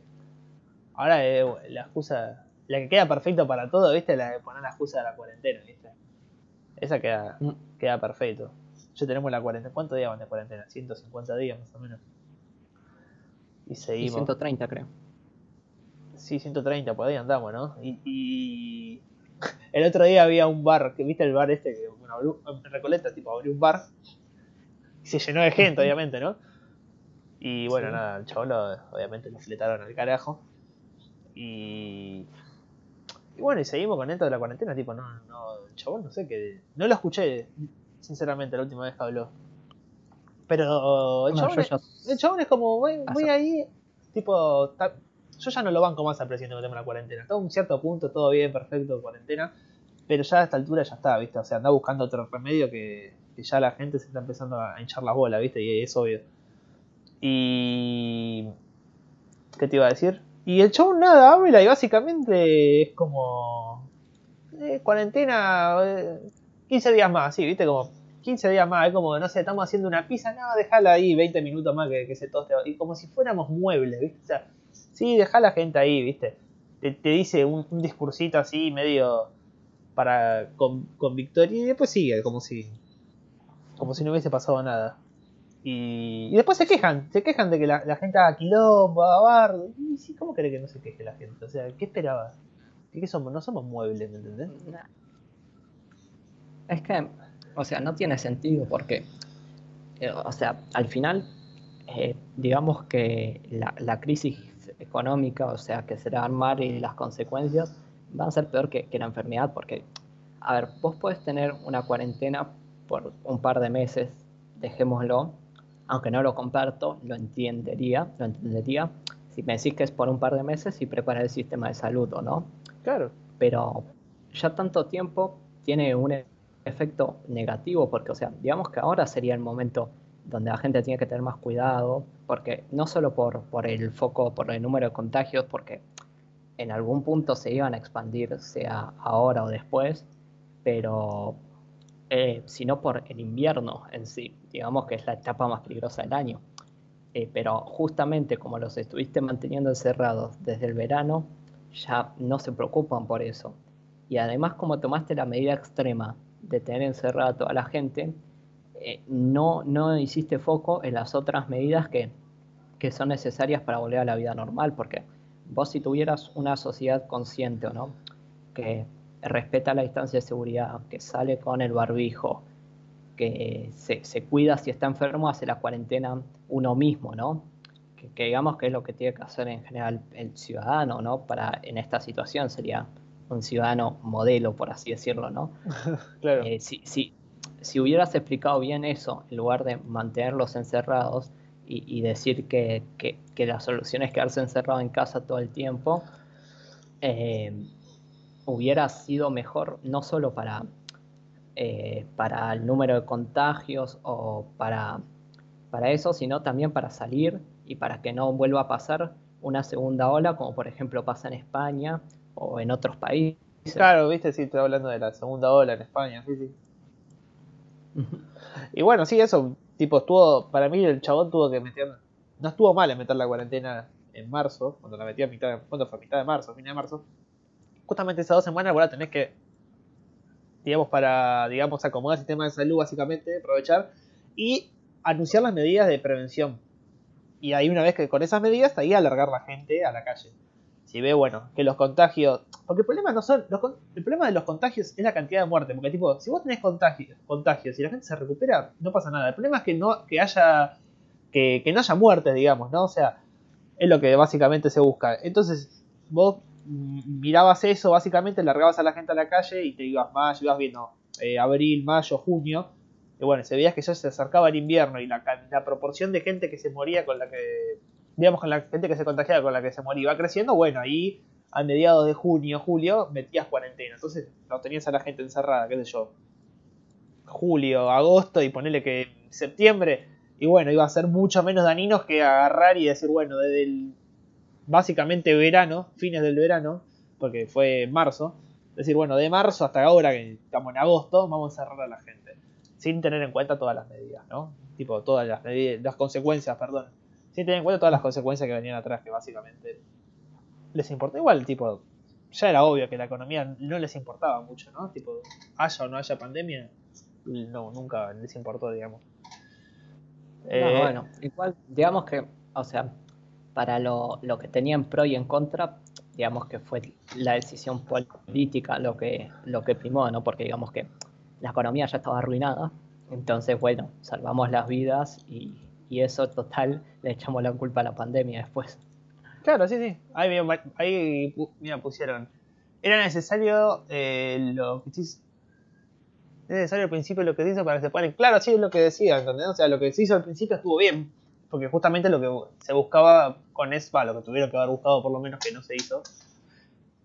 Ahora eh, la excusa. La que queda perfecto para todo, ¿viste? La de poner la excusa de la cuarentena, ¿viste? Esa queda, Mm. queda perfecto. Ya tenemos la cuarentena. ¿Cuántos días van de cuarentena? 150 días más o menos. Y Y seguimos. 130 creo. Sí, 130, por ahí andamos, ¿no? Y, y el otro día había un bar, que viste el bar este, que bueno, abrió- en Recoleta, tipo, abrió un bar y se llenó de gente, obviamente, ¿no? Y bueno, Sí. nada, el chabón lo- obviamente lo fletaron al carajo. Y, y bueno, y seguimos con esto de la cuarentena, tipo, no, no, el chabón no sé qué, no lo escuché, sinceramente, la última vez que habló. Pero el No, chabón, es, ya- el chabón es como muy Pasa. ahí, tipo, ta- yo ya no lo banco más al presidente que tema la cuarentena. Está a un cierto punto, todo bien, perfecto, cuarentena. Pero ya a esta altura ya está, ¿viste? O sea, anda buscando otro remedio que, que ya la gente se está empezando a hinchar las bolas, ¿viste? Y es obvio. Y. ¿Qué te iba a decir? Y el show nada habla y básicamente es como. eh, cuarentena. eh, 15 días más, sí, ¿viste? Como 15 días más. Es como, no sé, estamos haciendo una pizza, no, déjala ahí 20 minutos más que, que se toste. Y como si fuéramos muebles, ¿viste? O sea, sí, deja la gente ahí, ¿viste? Te, te dice un, un discursito así medio para con, con victoria y después sigue como si como si no hubiese pasado nada y, y después se quejan se quejan de que la, la gente haga quilombo haga bardo y sí, ¿cómo cree que no se queje la gente? o sea ¿qué esperaba? ¿Qué, qué somos? no somos muebles ¿me entendés? Es que, o sea, no tiene sentido porque, eh, o sea, al final, eh, digamos que la, la crisis económica, o sea, que será armar y las consecuencias van a ser peor que, que la enfermedad porque, a ver, vos podés tener una cuarentena por un par de meses, dejémoslo, aunque no lo comparto, lo entendería, lo entendería. Si me decís que es por un par de meses y preparar el sistema de salud o no, claro pero ya tanto tiempo tiene un efecto negativo porque, o sea, digamos que ahora sería el momento donde la gente tiene que tener más cuidado, porque no solo por, el foco, por el número de contagios, porque en algún punto se iban a expandir, sea ahora o después, pero eh, sino por el invierno en sí, digamos que es la etapa más peligrosa del año. Eh, pero justamente como los estuviste manteniendo encerrados desde el verano, ya no se preocupan por eso. Y además como tomaste la medida extrema de tener encerrada a toda la gente, eh, no, no hiciste foco en las otras medidas que, que son necesarias para volver a la vida normal, porque vos si tuvieras una sociedad consciente no, que respeta la distancia de seguridad, que sale con el barbijo, que se, se cuida si está enfermo, hace la cuarentena uno mismo, ¿no? Que, que digamos que es lo que tiene que hacer en general el ciudadano, ¿no? Para en esta situación sería un ciudadano modelo, por así decirlo, ¿no? claro Eh, si, si, si hubieras explicado bien eso, en lugar de mantenerlos encerrados y, y decir que, que- que la solución es quedarse encerrado en casa todo el tiempo, eh, hubiera sido mejor no solo para, eh, para el número de contagios o para, para eso, sino también para salir y para que no vuelva a pasar una segunda ola, como por ejemplo pasa en España o en otros países. claro viste sí estoy hablando de la segunda ola en España sí sí. Y bueno, sí, eso, tipo, estuvo, para mí el chabón tuvo que meter, no estuvo mal en meter la cuarentena en marzo, cuando la metía a mitad, cuando fue a mitad de marzo, fin de marzo. Justamente esas dos semanas, ahora tenés que, digamos, para, digamos, acomodar el sistema de salud, básicamente, aprovechar y anunciar las medidas de prevención. Y ahí una vez que con esas medidas, ahí alargar la gente a la calle. Si ve, bueno, que los contagios. Porque el problema no son. el problema de los contagios es la cantidad de muertes. Porque, tipo, si vos tenés contagios, contagios y la gente se recupera, no pasa nada. El problema es que no que haya. Que, que no haya muertes, digamos, ¿no? O sea, es lo que básicamente se busca. Entonces, vos mirabas eso, básicamente largabas a la gente a la calle y te ibas más, ibas viendo eh, abril, mayo, junio. Y bueno, se veías que ya se acercaba el invierno y la, la proporción de gente que se moría con la que digamos, con la gente que se contagiaba, con la que se moría, iba creciendo, bueno, ahí a mediados de junio, julio, metías cuarentena. Entonces no tenías a la gente encerrada, qué sé yo, julio, agosto y ponerle que septiembre, y bueno, iba a ser mucho menos dañinos que agarrar y decir, bueno, desde el básicamente verano, fines del verano, porque fue marzo, decir, bueno, de marzo hasta ahora, que estamos en agosto, vamos a encerrar a la gente, sin tener en cuenta todas las medidas, ¿no? Tipo, todas las medidas, las consecuencias, perdón sin tener en cuenta todas las consecuencias que venían atrás, que básicamente les importa. Igual, tipo, ya era obvio que la economía no les importaba mucho, ¿no? Tipo, haya o no haya pandemia, no, nunca les importó, digamos. Eh, bueno, igual, digamos que, o sea, para lo, lo que tenían pro y en contra, digamos que fue la decisión política lo que, lo que primó, ¿no? Porque digamos que la economía ya estaba arruinada, entonces, bueno, salvamos las vidas y, y eso total le echamos la culpa a la pandemia después. Claro, sí, sí. Ahí, ahí mira, pusieron. Era necesario eh, lo que es necesario al principio lo que se hizo para que se ponen. Claro, sí es lo que decía, ¿entendés? O sea, lo que se hizo al principio estuvo bien. Porque justamente lo que se buscaba con ESPA, lo que tuvieron que haber buscado por lo menos que no se hizo.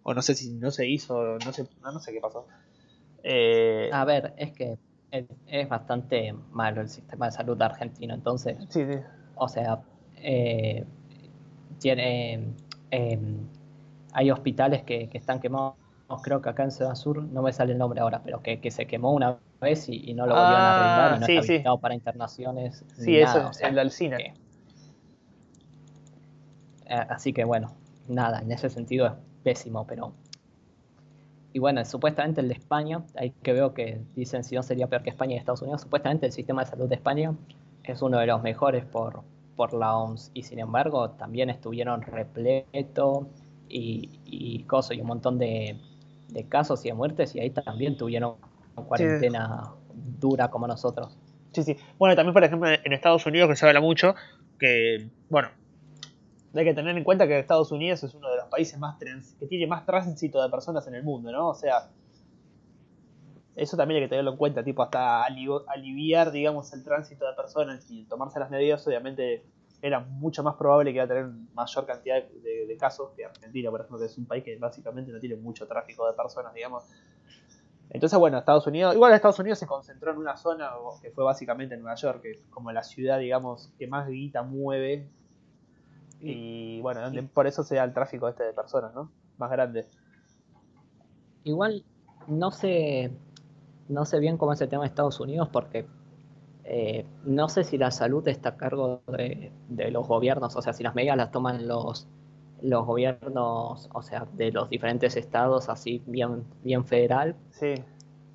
O no sé si no se hizo, no sé, no sé qué pasó. Eh, a ver, es que es bastante malo el sistema de salud argentino. Entonces, sí, sí. o sea, eh, tiene, em, hay hospitales que, están quemados. Creo que acá en Ciudad Sur, no me sale el nombre ahora, pero que, se quemó una vez y, no lo volvieron a arreglar y no está habilitado para internaciones. Sí, eso es el Alcina. Eh, así que bueno, nada, en ese sentido es pésimo, pero y bueno, supuestamente el de España, ahí que veo que dicen si no sería peor que España y Estados Unidos, supuestamente el sistema de salud de España es uno de los mejores por, por la OMS y sin embargo también estuvieron repleto y, y cosas y un montón de, casos y de muertes y ahí también tuvieron cuarentena dura como nosotros. Sí, sí. Bueno, también por ejemplo en Estados Unidos que se habla mucho que, bueno, hay que tener en cuenta que Estados Unidos es uno de los países más que tiene más tránsito de personas en el mundo, ¿no? O sea, eso también hay que tenerlo en cuenta, tipo, hasta aliviar, digamos, el tránsito de personas y tomarse las medidas, obviamente era mucho más probable que iba a tener mayor cantidad de, casos que Argentina, por ejemplo, que es un país que básicamente no tiene mucho tráfico de personas, digamos. Entonces, bueno, Estados Unidos, igual Estados Unidos se concentró en una zona que fue básicamente Nueva York, que es como la ciudad, digamos, que más guita mueve y bueno, por eso se da el tráfico este de personas, ¿no? Más grande. Igual no sé, no sé bien cómo es el tema de Estados Unidos porque eh, no sé si la salud está a cargo de, los gobiernos, o sea, si las medidas las toman los, los gobiernos, o sea, de los diferentes estados, así bien, bien federal, sí.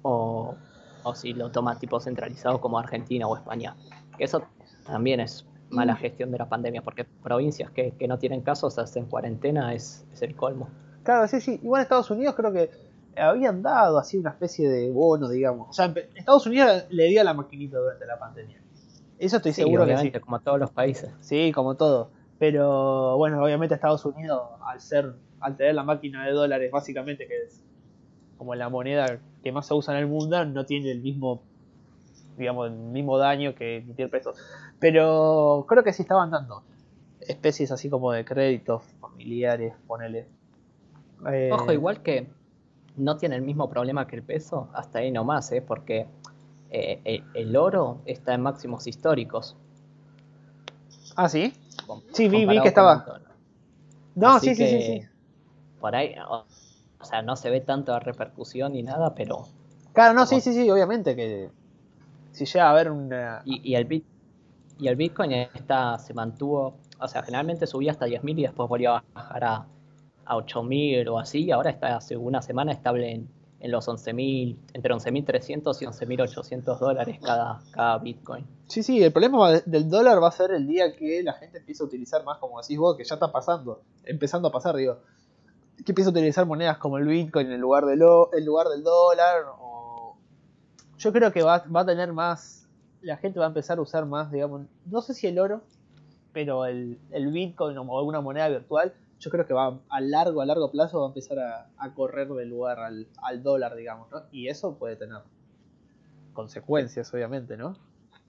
o, o si lo toma tipo centralizado como Argentina o España. Que eso también es mala mm. gestión de la pandemia, porque provincias que, no tienen casos hacen cuarentena es, el colmo. Claro, sí, sí. Igual Estados Unidos creo que habían dado así una especie de bono, digamos. O sea, Estados Unidos le dio la maquinita durante la pandemia. Eso estoy seguro que sí. como todos los países. Sí, como todo. Pero bueno, obviamente Estados Unidos, al ser, al tener la máquina de dólares, básicamente, que es como la moneda que más se usa en el mundo, no tiene el mismo digamos, el mismo daño que emitir pesos. Pero creo que sí estaban dando especies así como de créditos familiares, ponele. Eh, Ojo, igual que no tiene el mismo problema que el peso, hasta ahí nomás, ¿eh? porque eh, el, oro está en máximos históricos. Ah, sí. sí, vi, vi que estaba. No, sí, sí, sí, sí. Por ahí, o, sea, no se ve tanto la repercusión ni nada, pero. Claro, no, sí, sí, sí, obviamente que si llega a haber una... Y, el, bit, y el Bitcoin está, se mantuvo, o sea, generalmente subía hasta 10.000 y después volvió a bajar a, a 8.000 o así, ahora está hace una semana estable en, en los 11.000, entre 11.300 y 11.800 dólares cada, cada Bitcoin. Sí, sí, el problema del dólar va a ser el día que la gente empiece a utilizar más, como decís vos, que ya está pasando, empezando a pasar, digo. que empieza a utilizar monedas como el Bitcoin en lugar, de lo, en lugar del dólar. Yo creo que va, va a tener más, la gente va a empezar a usar más, digamos, no sé si el oro, pero el, el Bitcoin o alguna moneda virtual, yo creo que va a largo, a largo plazo va a empezar a, correr del lugar al, al, dólar, digamos, ¿no? Y eso puede tener consecuencias, obviamente, ¿no?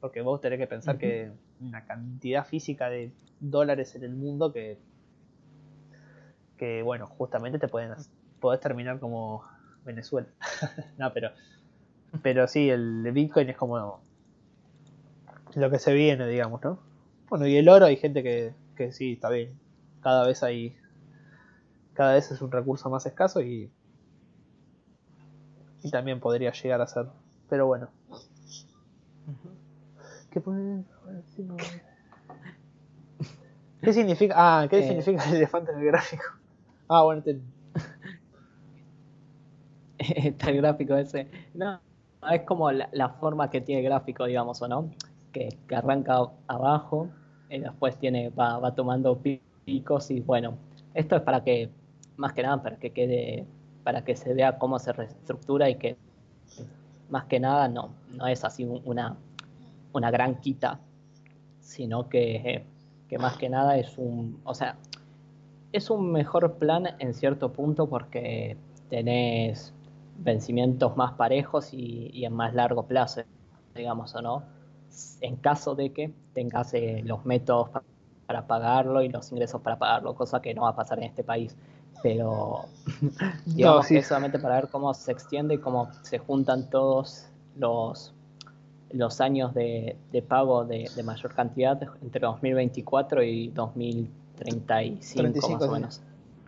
Porque vos tenés que pensar que una cantidad física de dólares en el mundo que, que bueno, justamente te pueden podés terminar como Venezuela. no, pero pero sí, el Bitcoin es como lo que se viene, digamos, ¿no? Bueno, y el oro hay gente que, que sí, está bien. Cada vez hay cada vez es un recurso más escaso y y también podría llegar a ser. Pero bueno. ¿Qué ¿Qué significa? Ah, ¿qué eh. significa el elefante en el gráfico? Ah, bueno, Está el gráfico ese. No, es como la, forma que tiene el gráfico, digamos, ¿o no? Que, arranca abajo y después tiene, va, va tomando picos y bueno, esto es para que, más que nada, para que quede, para que se vea cómo se reestructura y que más que nada no, no es así una, una gran quita, sino que, que más que nada es un, o sea, es un mejor plan en cierto punto porque tenés vencimientos más parejos y, en más largo plazo, digamos o no, en caso de que tengas eh, los métodos para pagarlo y los ingresos para pagarlo, cosa que no va a pasar en este país. Pero digamos que solamente para ver cómo se extiende y cómo se juntan todos los los años de, pago de, mayor cantidad entre 2024 y 2035 más o menos.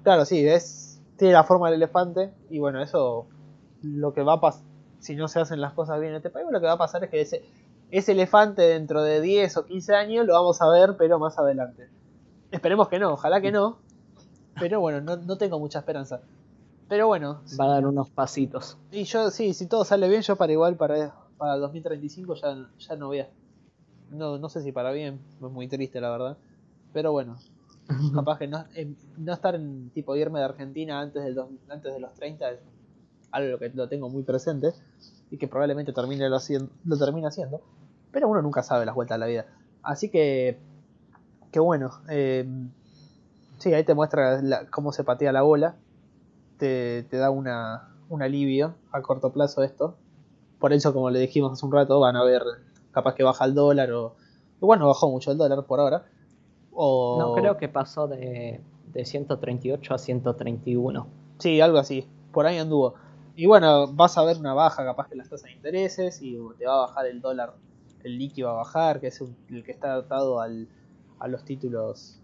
Claro, sí, es, tiene la forma del elefante y bueno, eso lo que va a pasar, si no se hacen las cosas bien en este país, lo que va a pasar es que ese, ese elefante dentro de 10 o 15 años lo vamos a ver, pero más adelante. Esperemos que no, ojalá que no, pero bueno, no, no tengo mucha esperanza. Pero bueno. Va a dar unos pasitos. Y yo, sí, si todo sale bien, yo para igual, para para el 2035 ya, ya no voy a... No, no sé si para bien, es muy triste la verdad. Pero bueno, capaz que no, no estar en tipo irme de Argentina antes, del antes de los 30 es algo que lo tengo muy presente y que probablemente termine lo, lo termine haciendo. Pero uno nunca sabe las vueltas de la vida. Así que, que bueno, eh, sí, ahí te muestra cómo se patea la bola. Te, te da una, un alivio a corto plazo esto por eso, como le dijimos hace un rato, van a ver capaz que baja el dólar o... Bueno, bajó mucho el dólar por ahora. O... No, creo que pasó de, de 138 a 131. Sí, algo así. Por ahí anduvo. Y bueno, vas a ver una baja capaz que las tasas de intereses y te va a bajar el dólar, el líquido va a bajar, que es el que está atado al, a los títulos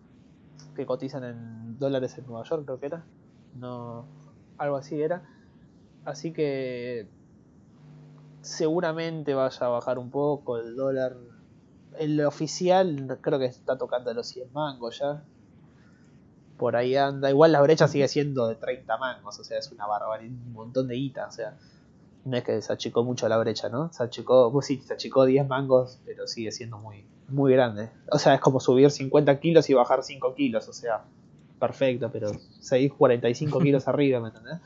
que cotizan en dólares en Nueva York, creo que era. No, algo así era. Así que seguramente vaya a bajar un poco el dólar. El oficial creo que está tocando los 100 mangos ya. Por ahí anda. Igual la brecha sigue siendo de 30 mangos, o sea, es una barbaridad, un montón de guita, o sea. No es que se achicó mucho la brecha, ¿no? Se achicó, pues sí, se achicó 10 mangos, pero sigue siendo muy, muy grande. O sea, es como subir 50 kilos y bajar 5 kilos, o sea, perfecto, pero seguís 45 kilos arriba, ¿me entendés?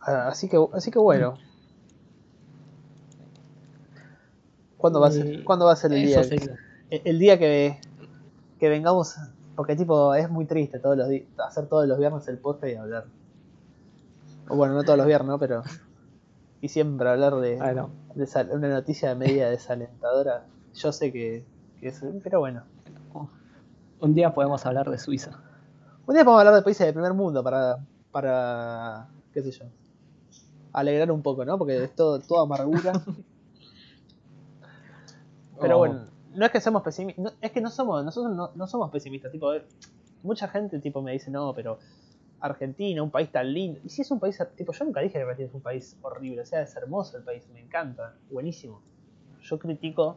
Ah, así que, así que bueno, ¿Cuándo va a ser, ¿cuándo va a ser el día? El, día que, que vengamos, porque tipo es muy triste todos los hacer todos los viernes el podcast y hablar. O bueno, no todos los viernes, ¿no? pero y siempre hablar de, ah, de una noticia media desalentadora. Yo sé que, que es, pero bueno. Un día podemos hablar de Suiza. Un día podemos hablar de países del primer mundo para, para qué sé yo, alegrar un poco, ¿no? Porque es todo, toda amargura. Pero oh. bueno, no es que somos pesimistas, es que no somos, nosotros no, somos pesimistas, tipo, eh, mucha gente tipo me dice, no, pero Argentina, un país tan lindo. Y si es un país, tipo, yo nunca dije que Argentina es un país horrible, o sea, es hermoso el país, me encanta, buenísimo. Yo critico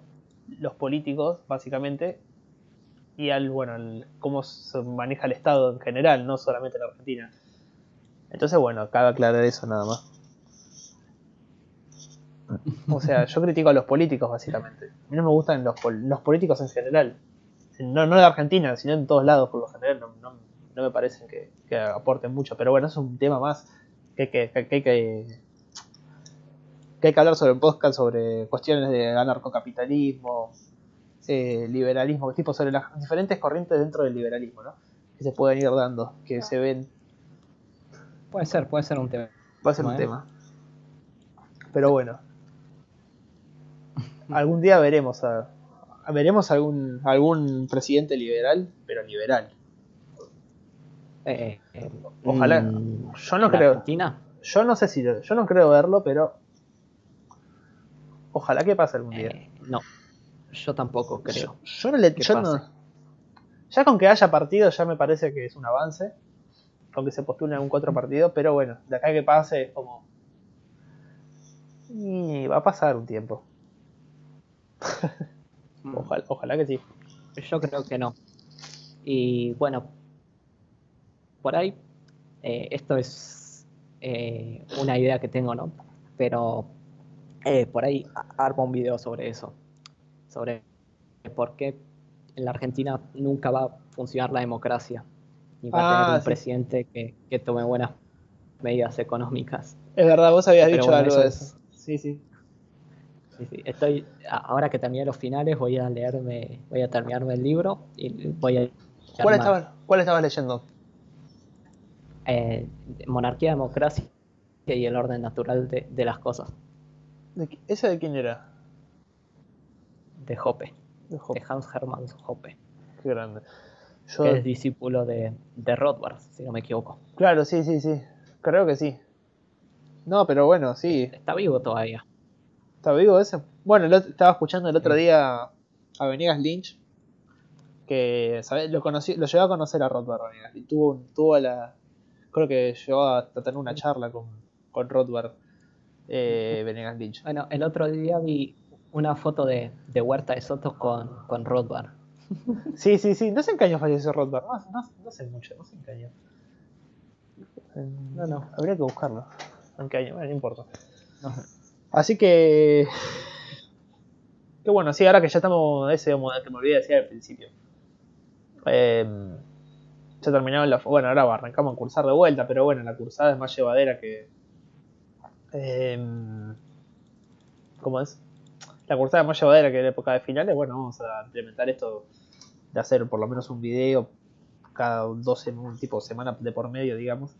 los políticos, básicamente, y al, bueno, cómo se maneja el Estado en general, no solamente en Argentina. Entonces, bueno, cabe aclarar eso nada más. O sea, yo critico a los políticos, básicamente. A mí no me gustan los, los políticos en general. No, no de Argentina, sino en todos lados, por lo general. No, no me parecen que, que aporten mucho. Pero bueno, es un tema más que, que, que, que, que hay que hablar sobre un podcast sobre cuestiones de anarcocapitalismo, eh, liberalismo, tipo sobre las diferentes corrientes dentro del liberalismo, ¿no? Que se pueden ir dando, que se ven. Puede ser, puede ser un tema. Puede ser un tema. Pero bueno. Algún día veremos a, veremos algún algún presidente liberal, pero liberal. Eh, eh, Ojalá. mm, Yo no ¿la creo. Argentina? Yo no sé si yo no creo verlo, pero ojalá que pase algún día. Eh, no, yo tampoco creo. Yo, yo no le yo no- ya con que haya partido ya me parece que es un avance. Con que se postule un cuatro partido, pero bueno, de acá que pase es como. Y va a pasar un tiempo. Mm, Ojalá, ojalá que sí. Yo creo que no. Y bueno, por ahí, eh, esto es eh, una idea que tengo, ¿no? Pero eh, por ahí a- armo un video sobre eso. Sobre por qué en la Argentina nunca va a funcionar la democracia. Ni va a Ah, tener un sí. presidente que, que tome buenas medidas económicas. Es verdad, vos habías Pero dicho bueno, algo eso de es- eso. Sí, sí. Sí, sí, Estoy, ahora que terminé los finales, voy a leerme, voy a terminarme el libro y voy a ¿Cuál estabas, ¿Cuál estabas leyendo? eh, monarquía, democracia y el orden natural de, de las cosas, ¿De qui- ¿Ese de quién era? de Hoppe, De Hoppe. de Hans Hermann Hoppe, Qué grande. Yo, que es discípulo de, de Rothbard, si no me equivoco. claro, sí, sí, sí. Creo que sí. No, pero bueno, sí. Está vivo todavía. ¿Está vivo ese? Bueno, estaba escuchando el otro día a Venegas Lynch. Que, ¿sabes? Lo conocí, lo llevó a conocer a Rothbard Venegas. Y tuvo, tuvo la. Creo que llegó a tener una charla con, con Rothbard eh, Venegas Lynch. Bueno, el otro día vi una foto de, de Huerta de Soto con, con Rothbard. Sí, sí, sí. No sé en qué año falleció Rothbard. No, no, no sé mucho, no sé en qué año. No, no. Habría que buscarlo. ¿En qué año? Bueno, no importa. No. Así que. Que bueno, sí, ahora que ya estamos. Ese como que me olvidé de decir al principio. Eh, ya terminaron la. Bueno, ahora arrancamos a cursar de vuelta, pero bueno, la cursada es más llevadera que. eh, ¿Cómo es? La cursada es más llevadera que la época de finales. Bueno, vamos a implementar esto de hacer por lo menos un video cada dos sem- un tipo semana de por medio, digamos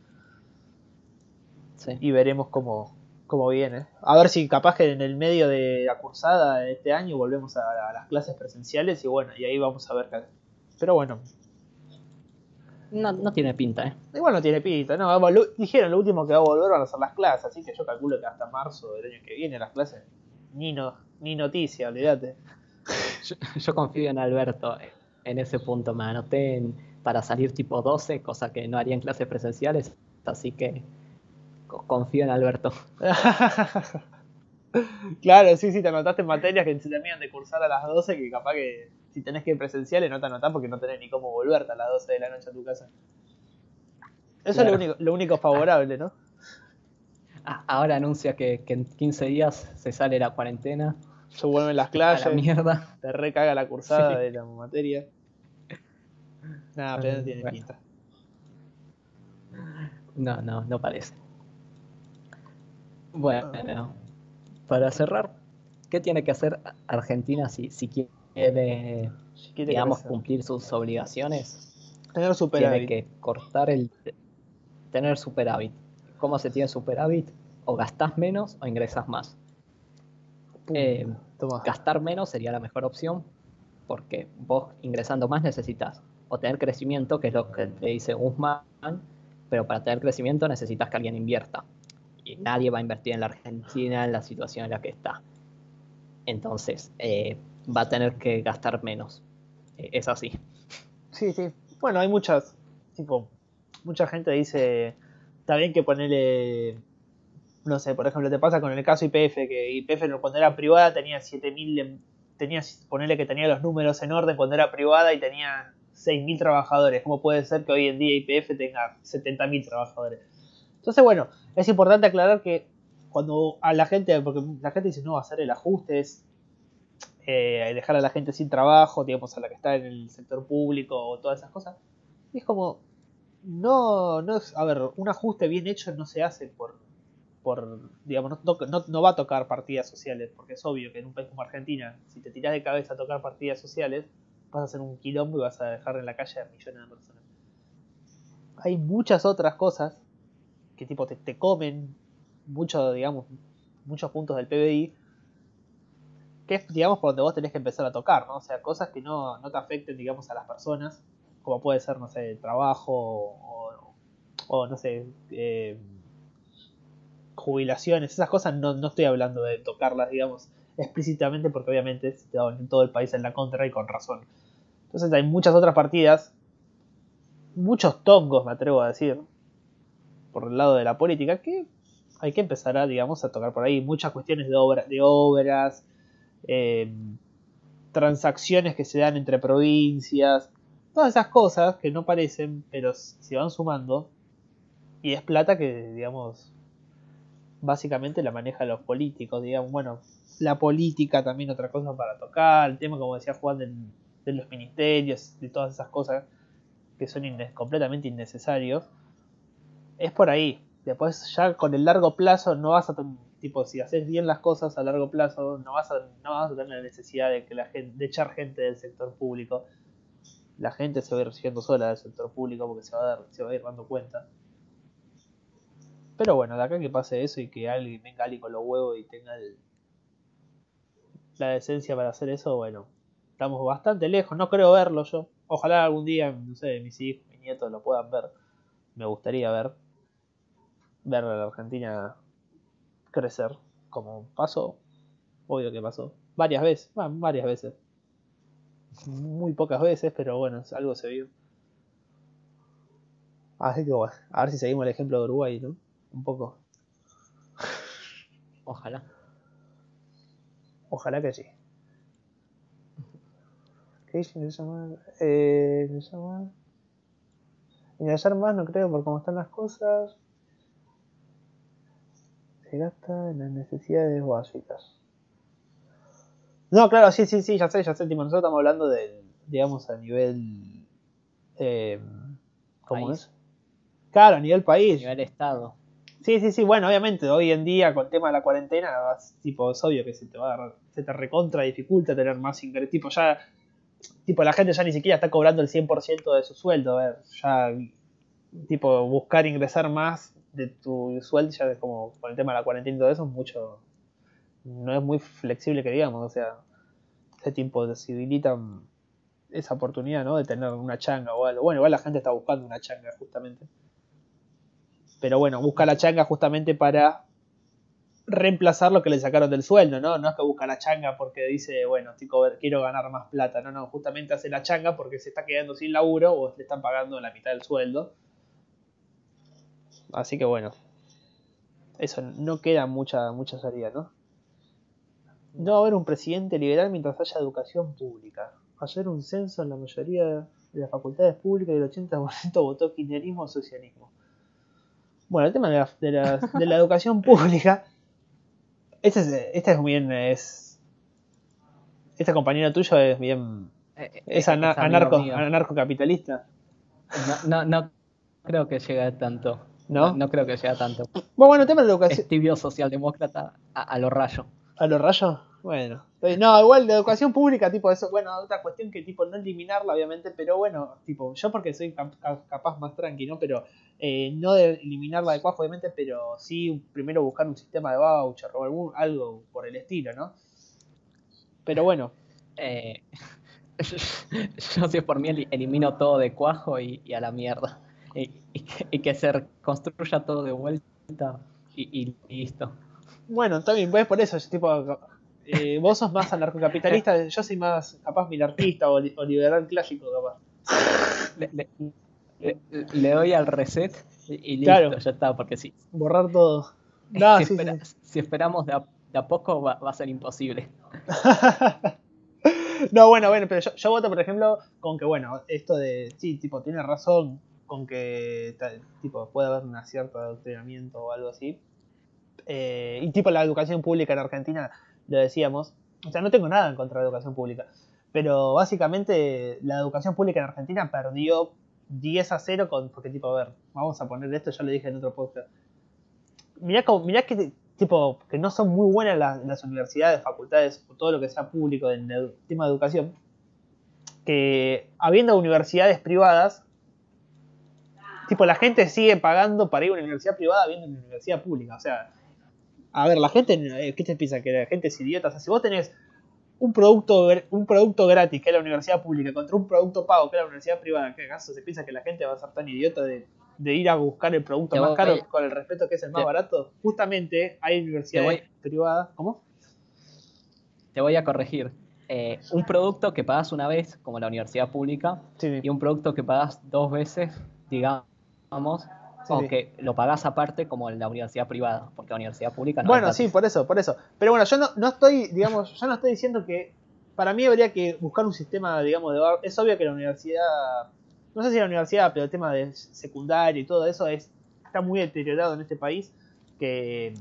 Sí. y veremos cómo, cómo viene. A ver si capaz que en el medio de la cursada de este año volvemos a, a las clases presenciales y bueno, y ahí vamos a ver. qué- Pero bueno, No, no tiene pinta, ¿eh? igual no tiene pinta, no, volu- dijeron lo último que va a volver van a ser las clases, así que yo calculo que hasta marzo del año que viene las clases ni no, ni noticia, olvídate. Yo, yo confío en Alberto en ese punto. Me anoté en- para salir tipo 12, cosa que no haría en clases presenciales. Así que confío en Alberto. claro, sí, sí, te anotaste en materias que se terminan de cursar a las 12, que capaz que si tenés que ir presenciales no te anotás porque no tenés ni cómo volverte a las 12 de la noche a tu casa. Eso es lo único, lo único favorable, ¿no? Ah, ahora anuncia que, que en 15 días se sale la cuarentena. Se vuelven las A la clases, mierda. te recaga la cursada Sí. de la materia. Nada, pero no Ah, tiene bueno. pinta. No, no, no parece. Bueno, para cerrar, ¿qué tiene que hacer Argentina si, si quiere, Si quiere digamos, crecer. cumplir sus obligaciones? tener tiene superávit. que cortar el tener superávit. ¿Cómo se tiene superávit? O gastás menos o ingresas más. Pum, Eh, gastar menos sería la mejor opción porque vos ingresando más necesitas o tener crecimiento, que es lo que te dice Guzmán, pero para tener crecimiento necesitas que alguien invierta. Y nadie va a invertir en la Argentina en la situación en la que está. Entonces, eh, va a tener que gastar menos. Eh, es así. Sí, sí. Bueno, hay muchas, tipo, mucha gente dice, está bien que ponerle, no sé, por ejemplo, te pasa con el caso IPF, que IPF cuando era privada tenía 7000, em- tenía, ponerle que tenía los números en orden cuando era privada y tenía 6000 trabajadores. ¿Cómo puede ser que hoy en día IPF tenga 70.000 trabajadores? Entonces, bueno, es importante aclarar que cuando a la gente, porque la gente dice, no, hacer el ajuste es eh, dejar a la gente sin trabajo, digamos, a la que está en el sector público o todas esas cosas. Y es como, no, no es, a ver, un ajuste bien hecho no se hace por, por digamos, no, no, no, va a tocar partidas sociales, porque es obvio que en un país como Argentina, si te tiras de cabeza a tocar partidas sociales, vas a hacer un quilombo y vas a dejar en la calle a millones de personas. Hay muchas otras cosas que tipo te, te comen mucho, digamos, muchos puntos del PBI, que es, digamos, por donde vos tenés que empezar a tocar, ¿no? O sea, cosas que no, no te afecten, digamos, a las personas, como puede ser, no sé, trabajo o, o no sé, eh, jubilaciones, esas cosas no, no estoy hablando de tocarlas, digamos, explícitamente, porque obviamente se te va todo el país en la contra y con razón. Entonces hay muchas otras partidas, muchos tongos, me atrevo a decir, por el lado de la política, que hay que empezar a, digamos, a tocar por ahí. Muchas cuestiones de, obra, de obras, eh, transacciones que se dan entre provincias, todas esas cosas que no parecen, pero se van sumando. Y es plata que, digamos, básicamente la maneja los políticos, digamos, bueno, la política también otra cosa para tocar, el tema, como decía Juan, de los ministerios, de todas esas cosas que son completamente innecesarios, es por ahí. Después ya con el largo plazo no vas a tipo si haces bien las cosas a largo plazo no vas a, no vas a tener la necesidad de que la gente, de echar gente del sector público. La gente se va a ir recibiendo sola del sector público porque se va a dar, se va a ir dando cuenta. Pero bueno, de acá que pase eso y que alguien venga alguien con los huevos y tenga la decencia para hacer eso, bueno, estamos bastante lejos, no creo verlo yo. Ojalá algún día, no sé, mis hijos, mis nietos lo puedan ver. Me gustaría ver ver a la Argentina crecer, como pasó, obvio que pasó, varias veces, varias veces, muy pocas veces, pero bueno, algo se vio. Así que bueno, a ver si seguimos el ejemplo de Uruguay, ¿no? Un poco. Ojalá. Ojalá que sí. ¿Qué dice Eh, hacer más no creo por cómo están las cosas se gasta en las necesidades básicas. No, claro, sí, sí, sí, ya sé, ya sé. nosotros estamos hablando de, digamos, a nivel. Eh, ¿Cómo es? Claro, a nivel país. A nivel Estado. Sí, sí, sí, bueno, obviamente, hoy en día con el tema de la cuarentena, tipo, es obvio que se te va a, se te recontra dificulta tener más ingresos. Tipo, ya, tipo, la gente ya ni siquiera está cobrando el 100% de su sueldo, a ver, ya, tipo, buscar ingresar más de tu sueldo, ya como con el tema de la cuarentena y todo eso, mucho. No es muy flexible que digamos, o sea, ese tiempo posibilita esa oportunidad, ¿no? De tener una changa o algo. Bueno, igual la gente está buscando una changa justamente. Pero bueno, busca la changa justamente para reemplazar lo que le sacaron del sueldo, ¿no? No es que busca la changa porque dice, bueno, quiero ganar más plata, no, no, justamente hace la changa porque se está quedando sin laburo o le están pagando la mitad del sueldo Así que bueno, eso no queda mucha, mucha salida, ¿no? No va a haber un presidente liberal mientras haya educación pública. Hacer un censo en la mayoría de las facultades públicas y el 80% votó kirchnerismo o socialismo. Bueno, el tema de la, de la, educación pública, este es, este es bien, es, este compañero tuyo es bien, eh, eh, es, anarco, anarcocapitalista. No, no, no creo que llegue a tanto. ¿No? ¿No? creo que sea tanto. Bueno, el tema de la educación. Es tibio socialdemócrata a, a los rayos. ¿A los rayos? Bueno. No, igual la educación pública, tipo, eso, bueno, otra cuestión que, tipo, no eliminarla, obviamente, pero bueno, tipo, yo porque soy capaz más tranqui, ¿no? Pero eh, no de eliminarla de cuajo, obviamente, pero sí primero buscar un sistema de voucher o algún, algo por el estilo, ¿no? Pero bueno. Eh, yo, si es por mí, elimino todo de cuajo y a la mierda y, que, se construya todo de vuelta y, listo. Bueno, también, pues por eso, tipo, eh, vos sos más anarcocapitalista, yo soy más capaz milartista o, o liberal clásico, capaz. Le, doy al reset y, listo, ya está, porque sí. Borrar todo. si, esperamos de a, poco va, a ser imposible. no, bueno, bueno, pero yo, yo voto, por ejemplo, con que, bueno, esto de, sí, tipo, tiene razón, con que tipo puede haber un cierto adoctrinamiento o algo así. Eh, y tipo la educación pública en Argentina, lo decíamos, o sea, no tengo nada en contra de la educación pública, pero básicamente la educación pública en Argentina perdió 10 a 0 con, porque tipo, a ver, vamos a poner esto, ya lo dije en otro podcast. Mirá, como, mirá que tipo que no son muy buenas las, universidades, facultades, o todo lo que sea público en el tema de educación, que habiendo universidades privadas, tipo la gente sigue pagando para ir a una universidad privada habiendo una universidad pública. O sea, a ver, la gente, eh, ¿qué te piensa? Que la gente es idiota. O sea, si vos tenés un producto, un producto gratis, que es la universidad pública, contra un producto pago, que es la universidad privada, ¿qué acaso se piensa que la gente va a ser tan idiota de, ir a buscar el producto más caro con el respeto que es el más barato? Justamente hay universidades privadas. ¿Cómo? Te voy a corregir. Eh, un producto que pagas una vez, como la universidad pública, y un producto que pagas dos veces, digamos, o que lo pagas aparte como en la universidad privada, porque la universidad pública no Bueno, sí, por eso, por eso. Pero bueno, yo no, no estoy, digamos, yo no estoy diciendo que para mí habría que buscar un sistema, digamos, de es obvio que la universidad, no sé si la universidad, pero el tema de secundaria y todo eso es está muy deteriorado en este país que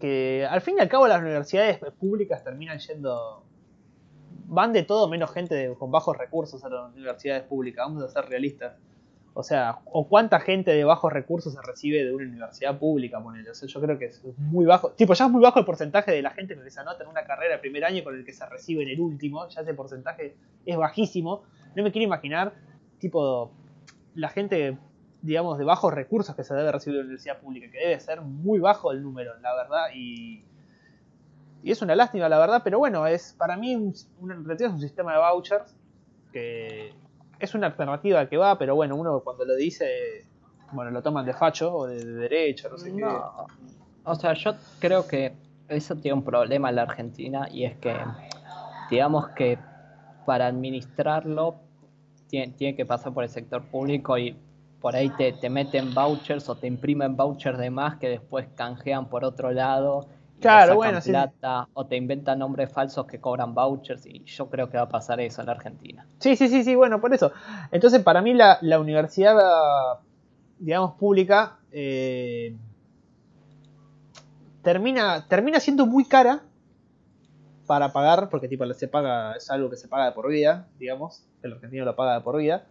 que al fin y al cabo las universidades públicas terminan yendo van de todo menos gente con bajos recursos a las universidades públicas, vamos a ser realistas. O sea, o cuánta gente de bajos recursos se recibe de una universidad pública, ponele. O sea, yo creo que es muy bajo. Tipo, ya es muy bajo el porcentaje de la gente que se anota en una carrera de primer año con el que se recibe en el último. Ya ese porcentaje es bajísimo. No me quiero imaginar, tipo, la gente, digamos, de bajos recursos que se debe recibir de la universidad pública, que debe ser muy bajo el número, la verdad. Y, y es una lástima, la verdad, pero bueno, es para mí un, es un sistema de vouchers que es una alternativa que va, pero bueno, uno cuando lo dice, bueno, lo toman de facho o de, derecho, no sé qué. O sea, yo creo que eso tiene un problema en la Argentina y es que, digamos que para administrarlo tiene, tiene que pasar por el sector público y por ahí te, te meten vouchers o te imprimen vouchers de más que después canjean por otro lado Claro, bueno, plata, O te inventan nombres falsos que cobran vouchers y yo creo que va a pasar eso en la Argentina. Sí, sí, sí, sí, bueno, por eso. Entonces, para mí la, universidad, digamos, pública, eh, termina, termina siendo muy cara para pagar, porque tipo se paga, es algo que se paga de por vida, digamos, el argentino lo paga de por vida.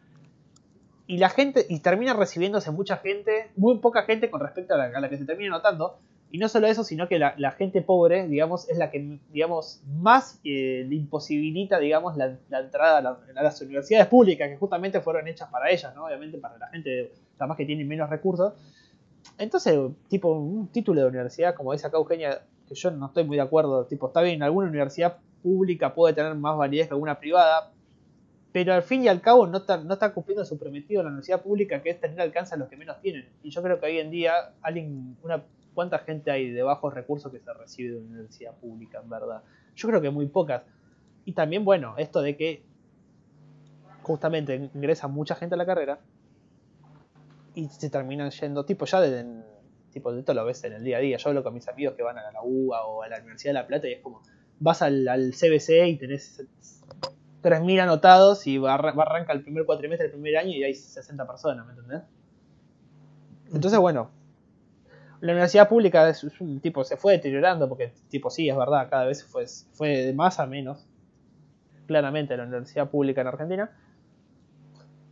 Y la gente, y termina recibiéndose mucha gente, muy poca gente con respecto a la, a la que se termina notando, y no solo eso, sino que la, gente pobre, digamos, es la que, digamos, más eh, imposibilita, digamos, la, entrada a, las universidades públicas, que justamente fueron hechas para ellas, ¿no? Obviamente para la gente, más que tiene menos recursos. Entonces, tipo, un título de universidad, como dice acá Eugenia, que yo no estoy muy de acuerdo, tipo, está bien, alguna universidad pública puede tener más validez que alguna privada, pero al fin y al cabo no está, no está cumpliendo su prometido la universidad pública, que es tener alcance a los que menos tienen. Y yo creo que hoy en día alguien, una ¿Cuánta gente hay de bajos recursos que se recibe de una universidad pública, en verdad? Yo creo que muy pocas. Y también, bueno, esto de que justamente ingresa mucha gente a la carrera y se terminan yendo, tipo, ya de, tipo, esto lo ves en el día a día. Yo hablo con mis amigos que van a la UBA o a la Universidad de La Plata y es como, vas al, CBC y tenés 3.000 anotados y arranca el primer cuatrimestre del primer año y hay 60 personas, ¿me entendés? Entonces, bueno, la universidad pública es, un tipo, se fue deteriorando, porque tipo sí, es verdad, cada vez fue, fue de más a menos, claramente la universidad pública en Argentina.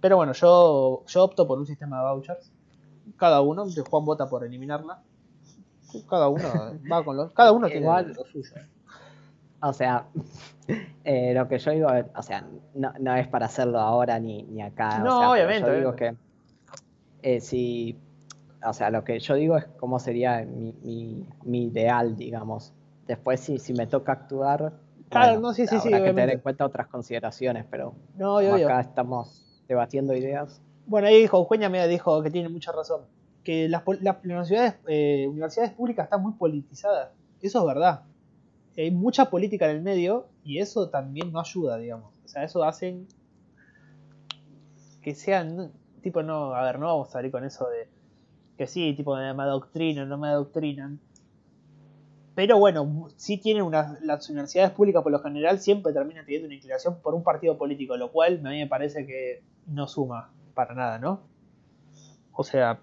Pero bueno, yo, yo opto por un sistema de vouchers. Cada uno, Juan vota por eliminarla. Cada uno va con los. Cada uno tiene lo suyo. O sea, eh, lo que yo digo, o sea, no, no, es para hacerlo ahora ni, ni acá. No, obviamente. Yo digo que eh, si o sea, lo que yo digo es cómo sería mi, ideal, digamos. Después, si, si me toca actuar, claro, no, sí, sí, habrá que tener en cuenta otras consideraciones, pero no, acá estamos debatiendo ideas. Bueno, ahí dijo, Eugenia me dijo que tiene mucha razón, que las, universidades, eh, universidades públicas están muy politizadas. Eso es verdad. Hay mucha política en el medio y eso también no ayuda, digamos. O sea, eso hacen que sean, tipo, no, a ver, no vamos a salir con eso de que sí, tipo me adoctrinan, no me adoctrinan. Pero bueno, sí tienen una, las universidades públicas por lo general siempre terminan teniendo una inclinación por un partido político, lo cual a mí me parece que no suma para nada, ¿no? O sea,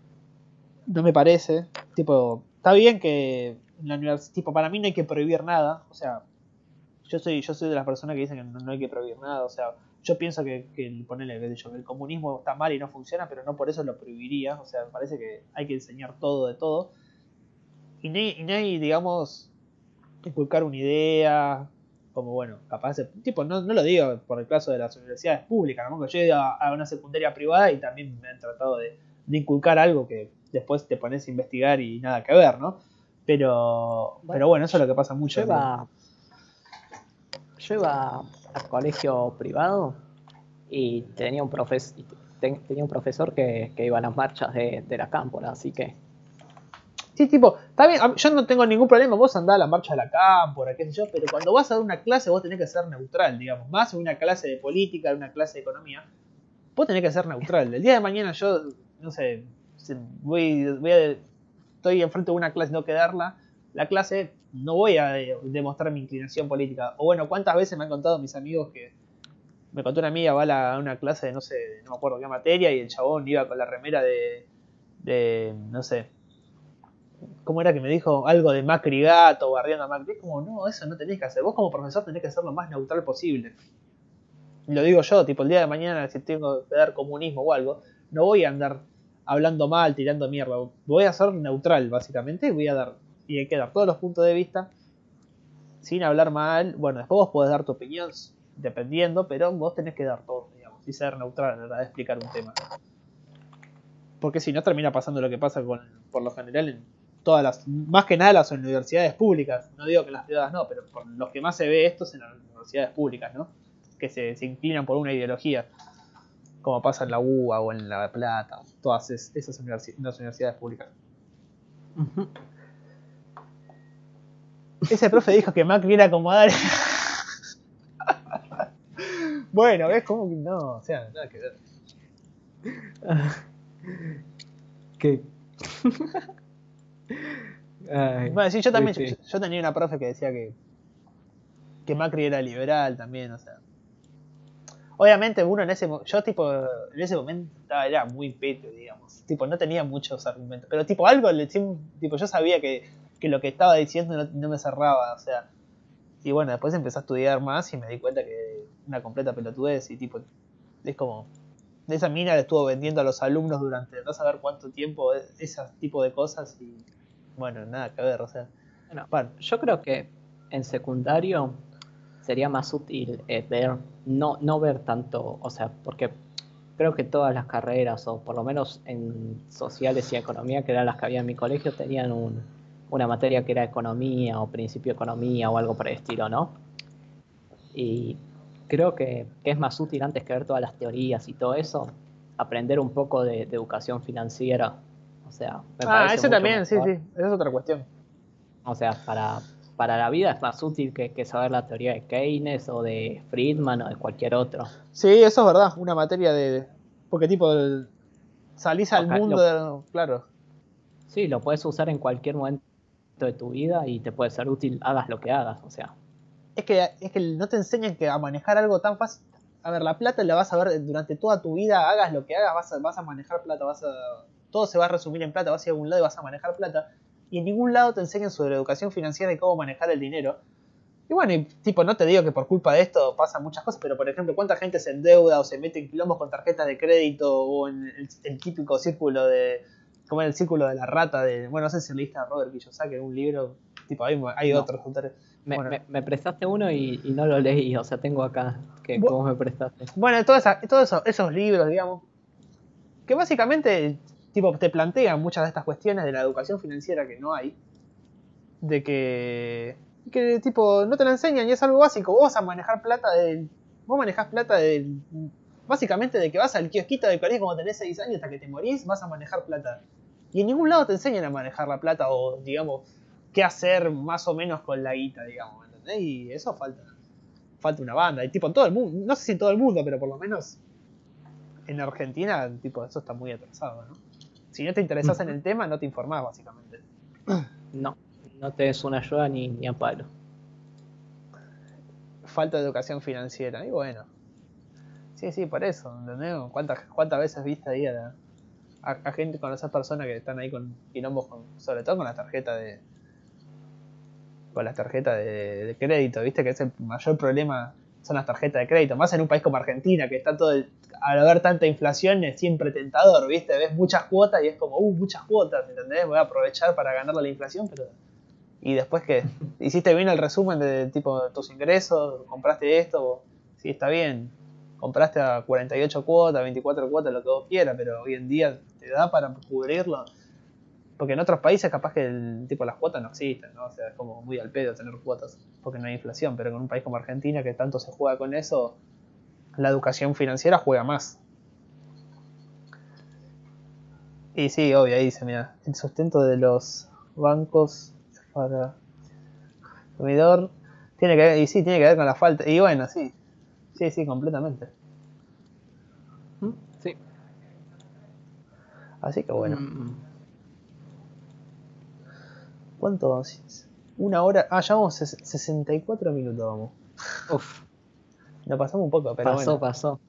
no me parece. Tipo, está bien que la universidad, tipo, para mí no hay que prohibir nada. O sea, yo soy, yo soy de las personas que dicen que no, hay que prohibir nada. O sea, yo pienso que, que ponerle, que el comunismo está mal y no funciona, pero no por eso lo prohibiría. O sea, me parece que hay que enseñar todo de todo. Y no hay, hay digamos, inculcar una idea, como bueno, capaz de, tipo, no, no, lo digo por el caso de las universidades públicas, ¿no? yo he ido a, una secundaria privada y también me han tratado de, de, inculcar algo que después te pones a investigar y nada que ver, ¿no? Pero bueno, pero bueno eso es lo que pasa mucho. Yo iba, al colegio privado y tenía un, un profesor que, que, iba a las marchas de, de la cámpora, así que Sí, tipo, está bien, yo no tengo ningún problema, vos andás a la marcha de la cámpora, qué sé yo, pero cuando vas a dar una clase vos tenés que ser neutral, digamos, más en una clase de política, en una clase de economía, vos tenés que ser neutral. El día de mañana yo, no sé, voy, voy a, estoy enfrente de una clase, no que darla, la clase no voy a eh, demostrar mi inclinación política. O bueno, ¿cuántas veces me han contado mis amigos que me contó una amiga, va a una clase de no sé, no me acuerdo qué materia, y el chabón iba con la remera de, de no sé, ¿Cómo era que me dijo algo de Macri gato, barriendo a Macri? Es como, no, eso no tenés que hacer. Vos como profesor tenés que ser lo más neutral posible. Lo digo yo, tipo, el día de mañana, si tengo que dar comunismo o algo, no voy a andar hablando mal, tirando mierda. Voy a ser neutral, básicamente, y voy a dar. Y hay que dar todos los puntos de vista sin hablar mal. Bueno, después vos podés dar tu opinión, dependiendo, pero vos tenés que dar todo, digamos, y ser neutral a la hora de explicar un tema. Porque si no, termina pasando lo que pasa con, por lo general en todas las, más que nada las universidades públicas, no digo que las privadas no, pero por los que más se ve esto es en las universidades públicas, ¿no? Que se, inclinan por una ideología, como pasa en la UBA o en La Plata, todas esas universidades públicas. Ese profe dijo que Macri era acomodar. bueno, ¿ves cómo que no? O sea, nada que ver. ¿Qué? bueno, sí, yo también, Yo, tenía una profe que decía que, que Macri era liberal también, o sea. Obviamente uno en ese yo tipo en ese momento era muy peto, digamos. Tipo, no tenía muchos argumentos, pero tipo algo le tipo yo sabía que, que lo que estaba diciendo no, me cerraba, o sea. Y bueno, después empecé a estudiar más y me di cuenta que una completa pelotudez y tipo es como de esa mina le estuvo vendiendo a los alumnos durante no saber cuánto tiempo ese tipo de cosas y bueno, nada que ver, o sea. Bueno, yo creo que en secundario sería más útil eh, ver, no, no ver tanto, o sea, porque creo que todas las carreras, o por lo menos en sociales y economía, que eran las que había en mi colegio, tenían un, una materia que era economía o principio de economía o algo por el estilo, ¿no? Y creo que, es más útil antes que ver todas las teorías y todo eso, aprender un poco de educación financiera o sea, me ah, eso también, sí, sí, esa es otra cuestión. O sea, para, para la vida es más útil que, saber la teoría de Keynes o de Friedman o de cualquier otro. Sí, eso es verdad, una materia de... Porque tipo, salís al mundo, claro. Sí, lo puedes usar en cualquier momento de tu vida y te puede ser útil, hagas lo que hagas, o sea. Es que, es que no te enseñan que a manejar algo tan fácil. A ver, la plata la vas a ver durante toda tu vida, hagas lo que hagas, vas a, vas a manejar plata, vas a todo se va a resumir en plata, vas a ir a algún lado y vas a manejar plata, y en ningún lado te enseñan sobre educación financiera y cómo manejar el dinero. Y bueno, tipo, no te digo que por culpa de esto pasan muchas cosas, pero por ejemplo, ¿cuánta gente se endeuda o se mete en quilombos con tarjetas de crédito o en el, típico círculo de. Como en el círculo de la rata de. Bueno, no sé si leíste a Robert Kiyosaki en un libro, tipo, hay, hay otros autores. Me, prestaste uno y, no lo leí, o sea, tengo acá que cómo me prestaste. Bueno, todos eso, esos libros, digamos, que básicamente tipo, te plantean muchas de estas cuestiones de la educación financiera que no hay. De que, que tipo, no te lo enseñan y es algo básico. Vos vas a manejar plata de... Vos manejás plata de... Básicamente de que vas al kiosquito del colegio cuando tenés 6 años hasta que te morís, vas a manejar plata. Y en ningún lado te enseñan a manejar la plata o, digamos, qué hacer más o menos con la guita, digamos, ¿entendés? Y eso falta. Falta una banda. Y tipo, en todo el mundo, no sé si en todo el mundo, pero por lo menos en Argentina, tipo, eso está muy atrasado, ¿no? Si no te interesas en el tema, no te informás, básicamente. No, no te des una ayuda ni, ni a palo. Falta de educación financiera. Y bueno. Sí, sí, por eso. ¿entendés? ¿Cuántas, cuántas veces viste ahí a, a, gente con esas personas que están ahí con quilombos, con, sobre todo con la tarjeta de. con la tarjeta de, crédito, viste que es el mayor problema son las tarjetas de crédito. Más en un país como Argentina, que está todo el- al haber tanta inflación es siempre tentador, ¿viste? Ves muchas cuotas y es como, uh, muchas cuotas, ¿entendés? Voy a aprovechar para ganarle la inflación, pero... Y después que hiciste bien el resumen de tipo tus ingresos, compraste esto, sí, está bien. Compraste a 48 cuotas, 24 cuotas, lo que vos quieras, pero hoy en día te da para cubrirlo. Porque en otros países capaz que el tipo las cuotas no existen, ¿no? O sea, es como muy al pedo tener cuotas, porque no hay inflación, pero con un país como Argentina que tanto se juega con eso, la educación financiera juega más. Y sí, obvio, ahí dice, mira, el sustento de los bancos para el consumidor tiene que y sí, tiene que ver con la falta, y bueno, sí, sí, sí, completamente. ¿Mm? Sí. Así que bueno, Mm, ¿cuánto? Una hora, ah, ya vamos ses- 64 minutos, vamos. Uf, Nos pasamos un poco, pero pasó, bueno. pasó.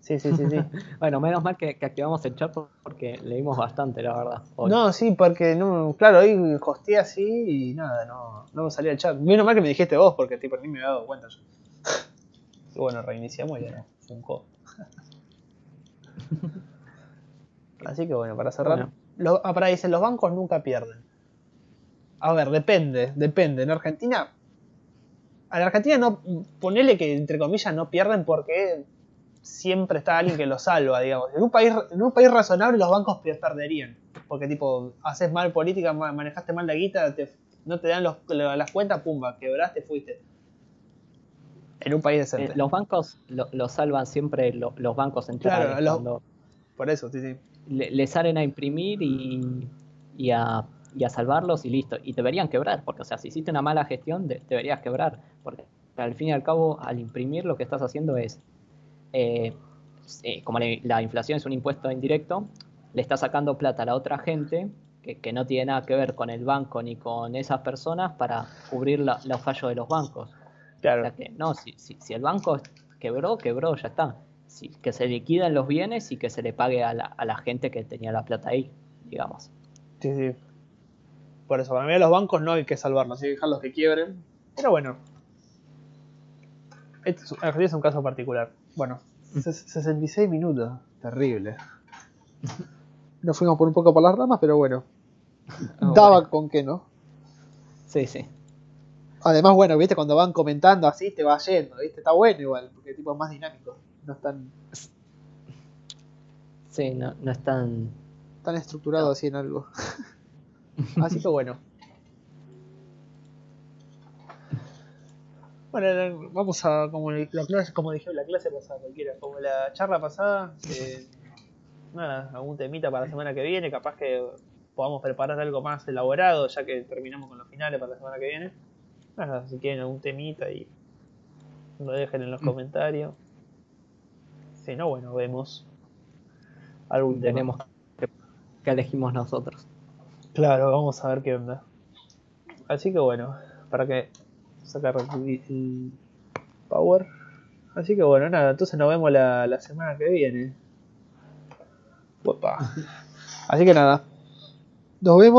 Sí, sí, sí, sí. Bueno, menos mal que, que activamos el chat por- porque leímos bastante, la verdad. hoy. No, sí, porque no, claro, hoy hosteé así y nada, no, no me salía el chat. Menos mal que me dijiste vos, porque tipo, ni me había dado cuenta yo. Bueno, reiniciamos y ya no, funcó. Así que bueno, para cerrar. Bueno. Los, ah, pará, dice, los bancos nunca pierden. A ver, depende, depende. En Argentina. En Argentina no. Ponele que entre comillas no pierden porque siempre está alguien que los salva, digamos. En un país, en un país razonable los bancos per- perderían. Porque tipo, haces mal política, ma- manejaste mal la guita, te- no te dan los- las cuentas, pumba, quebraste, fuiste. En un país Eh, decente. los bancos lo, lo salvan siempre lo- los bancos centrales. Claro, Por eso, sí, sí. le, le salen a imprimir y, y a, y a salvarlos y listo. Y deberían quebrar, porque o sea, si hiciste una mala gestión, de- deberías quebrar. Porque al fin y al cabo, al imprimir lo que estás haciendo es, eh, eh, como la, la inflación es un impuesto indirecto, le estás sacando plata a la otra gente que, que no tiene nada que ver con el banco ni con esas personas para cubrir la- los fallos de los bancos. O Claro. sea que no, si, si, si el banco quebró, quebró, ya está. Si, que se liquidan los bienes y que se le pague a la, a la gente que tenía la plata ahí, digamos. Sí, sí. Por eso, para mí a los bancos no hay que salvarlos, hay que dejarlos que quiebren. Pero bueno. Este es, Argentina es un caso particular. Bueno, ses- 66 minutos. Terrible. Nos fuimos por un poco por las ramas, pero bueno. Daba con qué, ¿no? Sí, sí. Además, bueno, viste, cuando van comentando así, te va yendo, viste, está bueno igual, porque tipo es más dinámico. No es tan, Sí, no, no es tan. tan estructurado así en algo. Así que bueno. Bueno, vamos a, como, la clase, como dije la clase pasada, cualquiera, como la charla pasada, eh, nada, algún temita para la semana que viene, capaz que podamos preparar algo más elaborado, ya que terminamos con los finales para la semana que viene. Nada, si quieren algún temita y lo dejen en los comentarios. Si no, bueno, vemos algún tema. Tenemos que, que elegimos nosotros. Claro, vamos a ver qué onda. Así que bueno, para que sacar el, el power. Así que bueno, nada, entonces nos vemos la, la semana que viene. Uepa. Así que nada, nos vemos.